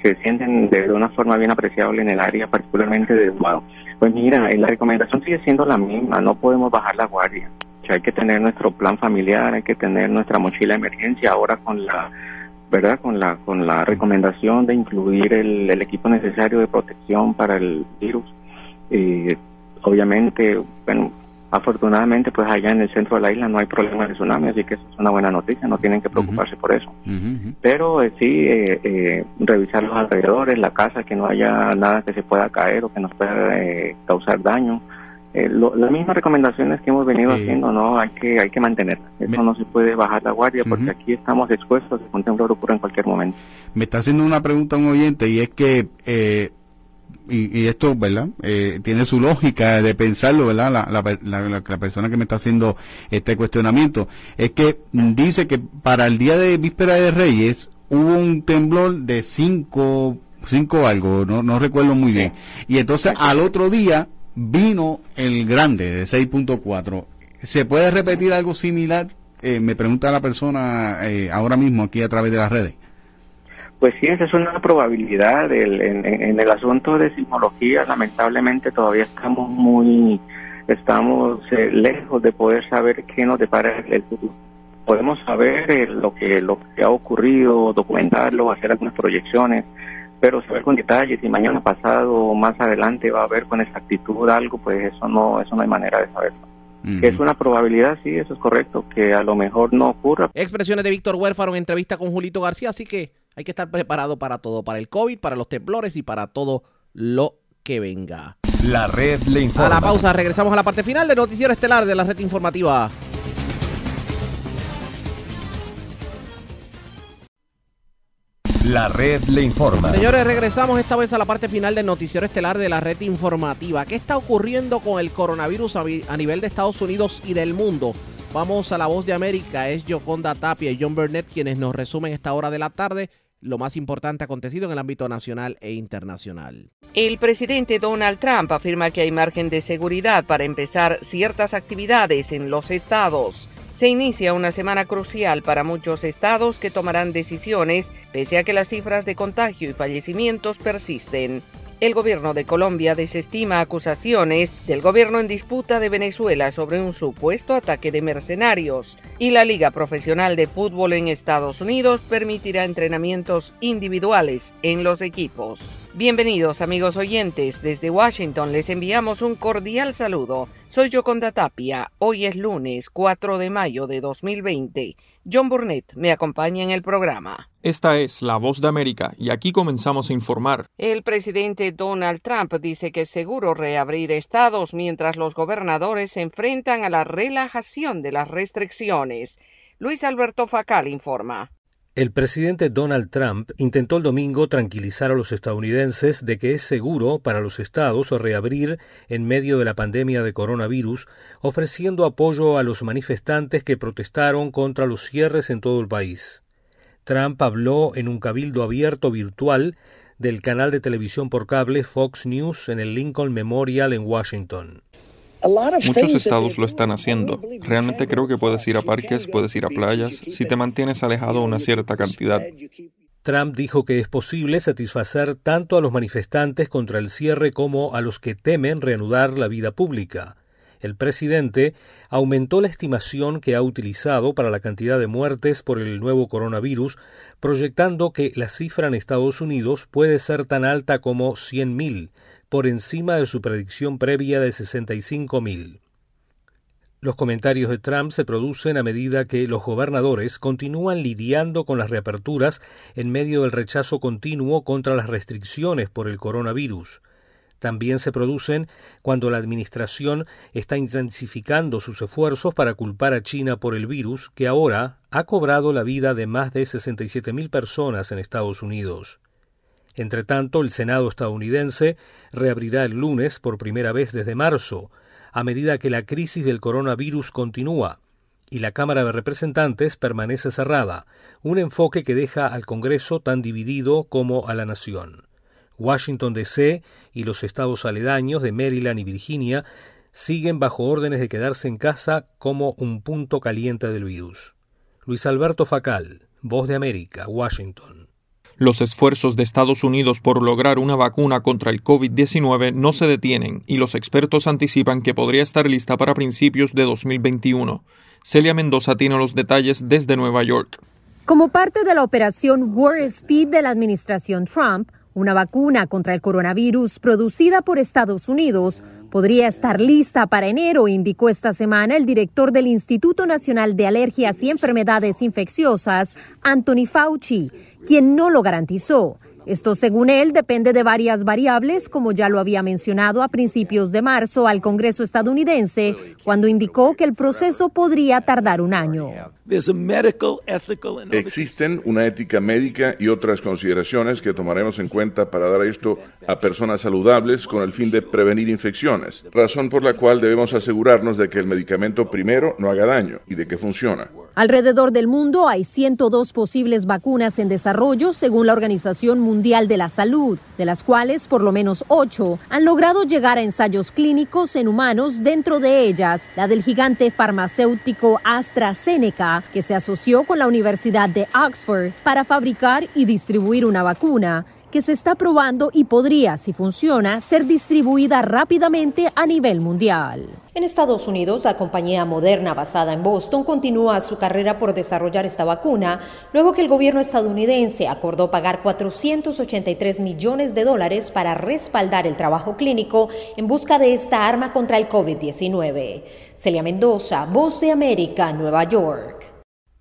se, sienten de una forma bien apreciable en el área, particularmente de Utuado. Pues mira, la recomendación sigue siendo la misma, no podemos bajar la guardia. hay que tener nuestro plan familiar, hay que tener nuestra mochila de emergencia ahora con la verdad con la con la recomendación de incluir el, equipo necesario de protección para el virus eh, obviamente bueno Afortunadamente, pues allá en el centro de la isla no hay problema de tsunami, así que eso es una buena noticia, no tienen que preocuparse por eso. Pero eh, sí, eh, eh, revisar los alrededores, la casa, que no haya nada que se pueda caer o que nos pueda causar daño. las mismas recomendaciones que hemos venido haciendo, no hay que hay que mantenerlas. Eso no se puede bajar la guardia porque aquí estamos expuestos a que un temblor ocurra en cualquier momento. Me está haciendo una pregunta un oyente y es que y, esto, ¿verdad? Eh, tiene su lógica de pensarlo, ¿verdad? La, la, la, persona que me está haciendo este cuestionamiento. Es que dice que para el día de víspera de Reyes hubo un temblor de 5, cinco algo, no, no recuerdo muy bien. Y entonces al otro día vino el grande de 6.4. ¿Se puede repetir algo similar? Eh, me pregunta la persona eh, ahora mismo aquí a través de las redes. Pues sí, esa es una probabilidad. en, el asunto de sismología, lamentablemente todavía estamos muy, estamos eh, lejos de poder saber qué nos depara el futuro. Podemos saber eh, lo que lo que ha ocurrido, documentarlo, hacer algunas proyecciones, pero saber con detalles si mañana pasado o más adelante va a haber con exactitud algo, pues eso no, eso no hay manera de saberlo. Que es una probabilidad, sí, eso es correcto, que a lo mejor no ocurra. Expresiones de Víctor Huérfaro en entrevista con Julito García, así que hay que estar preparado para todo, para el COVID, para los temblores y para todo lo que venga. La red le informa. A la pausa, regresamos a la parte final del noticiero estelar de la red informativa. La red le informa. Señores, regresamos esta vez a la parte final del noticiero estelar de la red informativa. ¿Qué está ocurriendo con el coronavirus a nivel de Estados Unidos y del mundo? Vamos a la voz de América. Es Yoconda Tapia y John Burnett quienes nos resumen esta hora de la tarde lo más importante acontecido en el ámbito nacional e internacional. El presidente Donald Trump afirma que hay margen de seguridad para empezar ciertas actividades en los estados. Se inicia una semana crucial para muchos estados que tomarán decisiones pese a que las cifras de contagio y fallecimientos persisten. El gobierno de Colombia desestima acusaciones del gobierno en disputa de Venezuela sobre un supuesto ataque de mercenarios y la Liga Profesional de Fútbol en Estados Unidos permitirá entrenamientos individuales en los equipos. Bienvenidos amigos oyentes, desde Washington les enviamos un cordial saludo. Soy Yoconda Tapia, hoy es lunes 4 de mayo de 2020. John Burnett me acompaña en el programa. Esta es La Voz de América y aquí comenzamos a informar. El presidente Donald Trump dice que es seguro reabrir estados mientras los gobernadores se enfrentan a la relajación de las restricciones. Luis Alberto Facal informa. El presidente Donald Trump intentó el domingo tranquilizar a los estadounidenses de que es seguro para los estados reabrir en medio de la pandemia de coronavirus, ofreciendo apoyo a los manifestantes que protestaron contra los cierres en todo el país. Trump habló en un cabildo abierto virtual del canal de televisión por cable Fox News en el Lincoln Memorial en Washington. Muchos estados lo están haciendo. Realmente creo que puedes ir a parques, puedes ir a playas, si te mantienes alejado una cierta cantidad. Trump dijo que es posible satisfacer tanto a los manifestantes contra el cierre como a los que temen reanudar la vida pública. El presidente aumentó la estimación que ha utilizado para la cantidad de muertes por el nuevo coronavirus, proyectando que la cifra en Estados Unidos puede ser tan alta como 100.000, por encima de su predicción previa de 65.000. Los comentarios de Trump se producen a medida que los gobernadores continúan lidiando con las reaperturas en medio del rechazo continuo contra las restricciones por el coronavirus. también se producen cuando la administración está intensificando sus esfuerzos para culpar a China por el virus que ahora ha cobrado la vida de más de 67.000 personas en Estados Unidos. Entre tanto, el Senado estadounidense reabrirá el lunes por primera vez desde marzo, a medida que la crisis del coronavirus continúa y la Cámara de Representantes permanece cerrada, un enfoque que deja al Congreso tan dividido como a la nación. Washington, D.C. y los estados aledaños de Maryland y Virginia siguen bajo órdenes de quedarse en casa como un punto caliente del virus. Luis Alberto Facal, Voz de América, Washington. Los esfuerzos de Estados Unidos por lograr una vacuna contra el COVID-19 no se detienen y los expertos anticipan que podría estar lista para principios de 2021. Celia Mendoza tiene los detalles desde Nueva York. Como parte de la operación War Speed de la administración Trump, una vacuna contra el coronavirus producida por Estados Unidos podría estar lista para enero, indicó esta semana el director del Instituto Nacional de Alergias y Enfermedades Infecciosas, Anthony Fauci, quien no lo garantizó. Esto, según él, depende de varias variables, como ya lo había mencionado a principios de marzo al Congreso estadounidense, cuando indicó que el proceso podría tardar un año. Existen una ética médica y otras consideraciones que tomaremos en cuenta para dar esto a personas saludables con el fin de prevenir infecciones, razón por la cual debemos asegurarnos de que el medicamento primero no haga daño y de que funciona. Alrededor del mundo hay 102 posibles vacunas en desarrollo según la Organización Mundial de la Salud, de las cuales por lo menos 8 han logrado llegar a ensayos clínicos en humanos, dentro de ellas. La del gigante farmacéutico AstraZeneca, que se asoció con la Universidad de Oxford para fabricar y distribuir una vacuna que se está probando y podría, si funciona, ser distribuida rápidamente a nivel mundial. En Estados Unidos, la compañía Moderna, basada en Boston, continúa su carrera por desarrollar esta vacuna, luego que el gobierno estadounidense acordó pagar 483 millones de dólares para respaldar el trabajo clínico en busca de esta arma contra el COVID-19. Celia Mendoza, Voz de América, Nueva York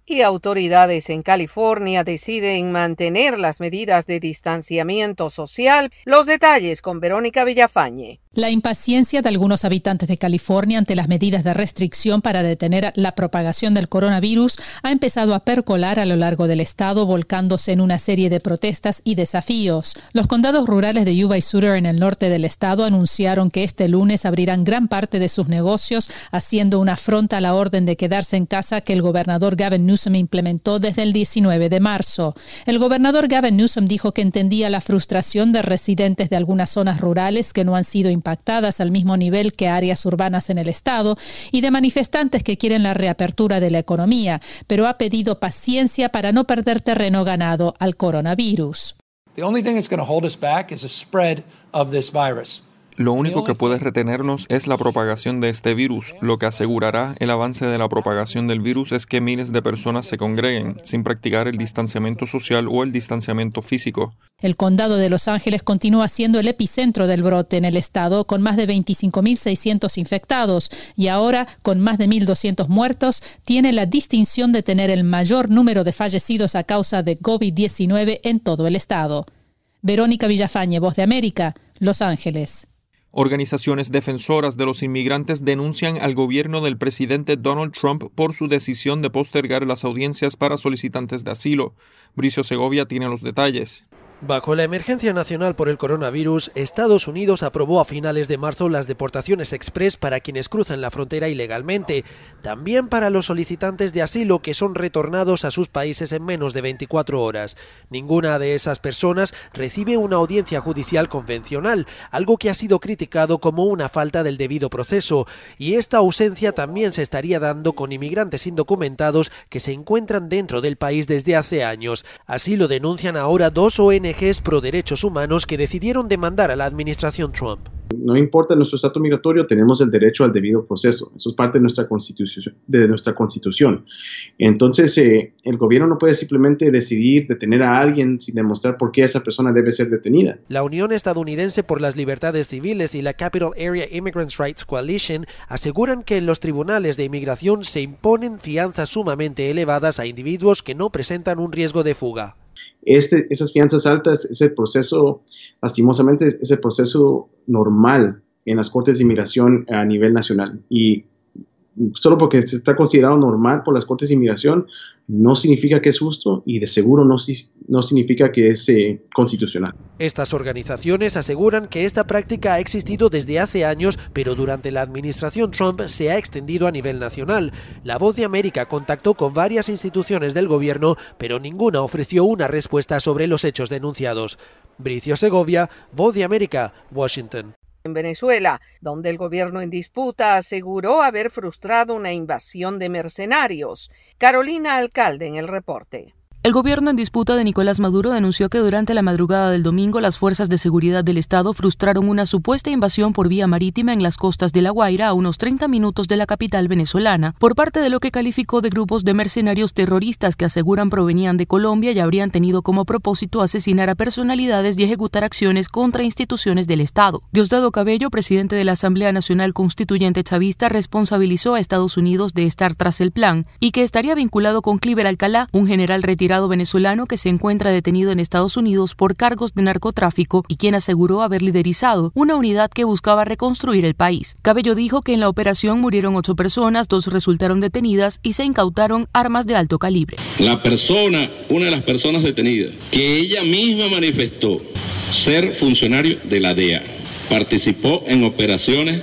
y autoridades en California deciden mantener las medidas de distanciamiento social. Los detalles con Verónica Villafañe. La impaciencia de algunos habitantes de California ante las medidas de restricción para detener la propagación del coronavirus ha empezado a percolar a lo largo del estado, volcándose en una serie de protestas y desafíos. Los condados rurales de Yuba y Sutter en el norte del estado anunciaron que este lunes abrirán gran parte de sus negocios, haciendo una afronta a la orden de quedarse en casa que el gobernador Gavin Newsom implementó desde el 19 de marzo. El gobernador Gavin Newsom dijo que entendía la frustración de residentes de algunas zonas rurales que no han sido impactadas al mismo nivel que áreas urbanas en el estado y de manifestantes que quieren la reapertura de la economía, pero ha pedido paciencia para no perder terreno ganado al coronavirus. The only thing that's going to hold us back is a spread of this virus. Lo único que puede retenernos es la propagación de este virus. Lo que asegurará el avance de la propagación del virus es que miles de personas se congreguen sin practicar el distanciamiento social o el distanciamiento físico. El condado de Los Ángeles continúa siendo el epicentro del brote en el estado, con más de 25.600 infectados y ahora, con más de 1.200 muertos, tiene la distinción de tener el mayor número de fallecidos a causa de COVID-19 en todo el estado. Verónica Villafañe, Voz de América, Los Ángeles. Organizaciones defensoras de los inmigrantes denuncian al gobierno del presidente Donald Trump por su decisión de postergar las audiencias para solicitantes de asilo. Bricio Segovia tiene los detalles. Bajo la emergencia nacional por el coronavirus, Estados Unidos aprobó a finales de marzo las deportaciones express para quienes cruzan la frontera ilegalmente, también para los solicitantes de asilo que son retornados a sus países en menos de 24 horas. Ninguna de esas personas recibe una audiencia judicial convencional, algo que ha sido criticado como una falta del debido proceso, y esta ausencia también se estaría dando con inmigrantes indocumentados que se encuentran dentro del país desde hace años. Así lo denuncian ahora dos ONG ONGs pro derechos humanos que decidieron demandar a la administración Trump. No importa nuestro estatus migratorio, tenemos el derecho al debido proceso. Eso es parte de nuestra constitución. De nuestra constitución. Entonces, eh, el gobierno no puede simplemente decidir detener a alguien sin demostrar por qué esa persona debe ser detenida. La Unión Estadounidense por las Libertades Civiles y la Capital Area Immigrants Rights Coalition aseguran que en los tribunales de inmigración se imponen fianzas sumamente elevadas a individuos que no presentan un riesgo de fuga. Este, esas fianzas altas es el proceso, lastimosamente, es el proceso normal en las cortes de inmigración a nivel nacional. Y solo porque se está considerado normal por las cortes de inmigración, no significa que es justo y de seguro no, no significa que es eh, constitucional. Estas organizaciones aseguran que esta práctica ha existido desde hace años, pero durante la administración Trump se ha extendido a nivel nacional. La Voz de América contactó con varias instituciones del gobierno, pero ninguna ofreció una respuesta sobre los hechos denunciados. Bricio Segovia, Voz de América, Washington en Venezuela, donde el gobierno en disputa aseguró haber frustrado una invasión de mercenarios. Carolina Alcalde en el reporte. El gobierno en disputa de Nicolás Maduro denunció que durante la madrugada del domingo las fuerzas de seguridad del Estado frustraron una supuesta invasión por vía marítima en las costas de La Guaira a unos 30 minutos de la capital venezolana por parte de lo que calificó de grupos de mercenarios terroristas que aseguran provenían de Colombia y habrían tenido como propósito asesinar a personalidades y ejecutar acciones contra instituciones del Estado. Diosdado Cabello, presidente de la Asamblea Nacional Constituyente Chavista, responsabilizó a Estados Unidos de estar tras el plan y que estaría vinculado con Cliver Alcalá, un general retirado venezolano que se encuentra detenido en Estados Unidos por cargos de narcotráfico y quien aseguró haber liderizado una unidad que buscaba reconstruir el país. Cabello dijo que en la operación murieron ocho personas, dos resultaron detenidas y se incautaron armas de alto calibre. La persona, una de las personas detenidas, que ella misma manifestó ser funcionario de la DEA, participó en operaciones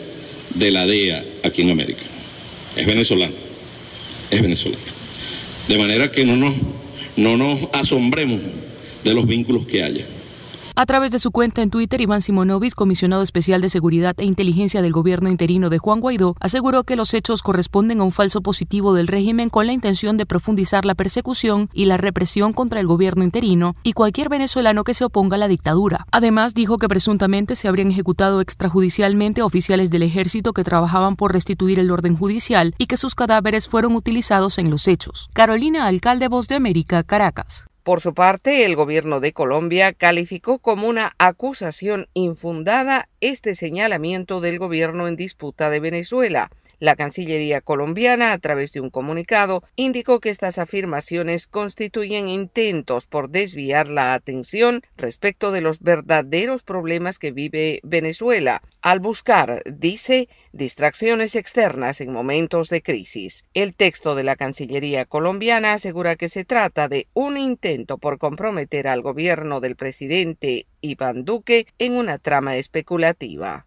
de la DEA aquí en América. Es venezolano, es venezolano. De manera que no nos no nos asombremos de los vínculos que haya. A través de su cuenta en Twitter, Iván Simonovic, comisionado especial de Seguridad e Inteligencia del gobierno interino de Juan Guaidó, aseguró que los hechos corresponden a un falso positivo del régimen con la intención de profundizar la persecución y la represión contra el gobierno interino y cualquier venezolano que se oponga a la dictadura. Además, dijo que presuntamente se habrían ejecutado extrajudicialmente oficiales del ejército que trabajaban por restituir el orden judicial y que sus cadáveres fueron utilizados en los hechos. Carolina, alcalde Voz de América, Caracas. Por su parte, el gobierno de Colombia calificó como una acusación infundada este señalamiento del gobierno en disputa de Venezuela. La Cancillería colombiana, a través de un comunicado, indicó que estas afirmaciones constituyen intentos por desviar la atención respecto de los verdaderos problemas que vive Venezuela, al buscar, dice, distracciones externas en momentos de crisis. El texto de la Cancillería colombiana asegura que se trata de un intento por comprometer al gobierno del presidente Iván Duque en una trama especulativa.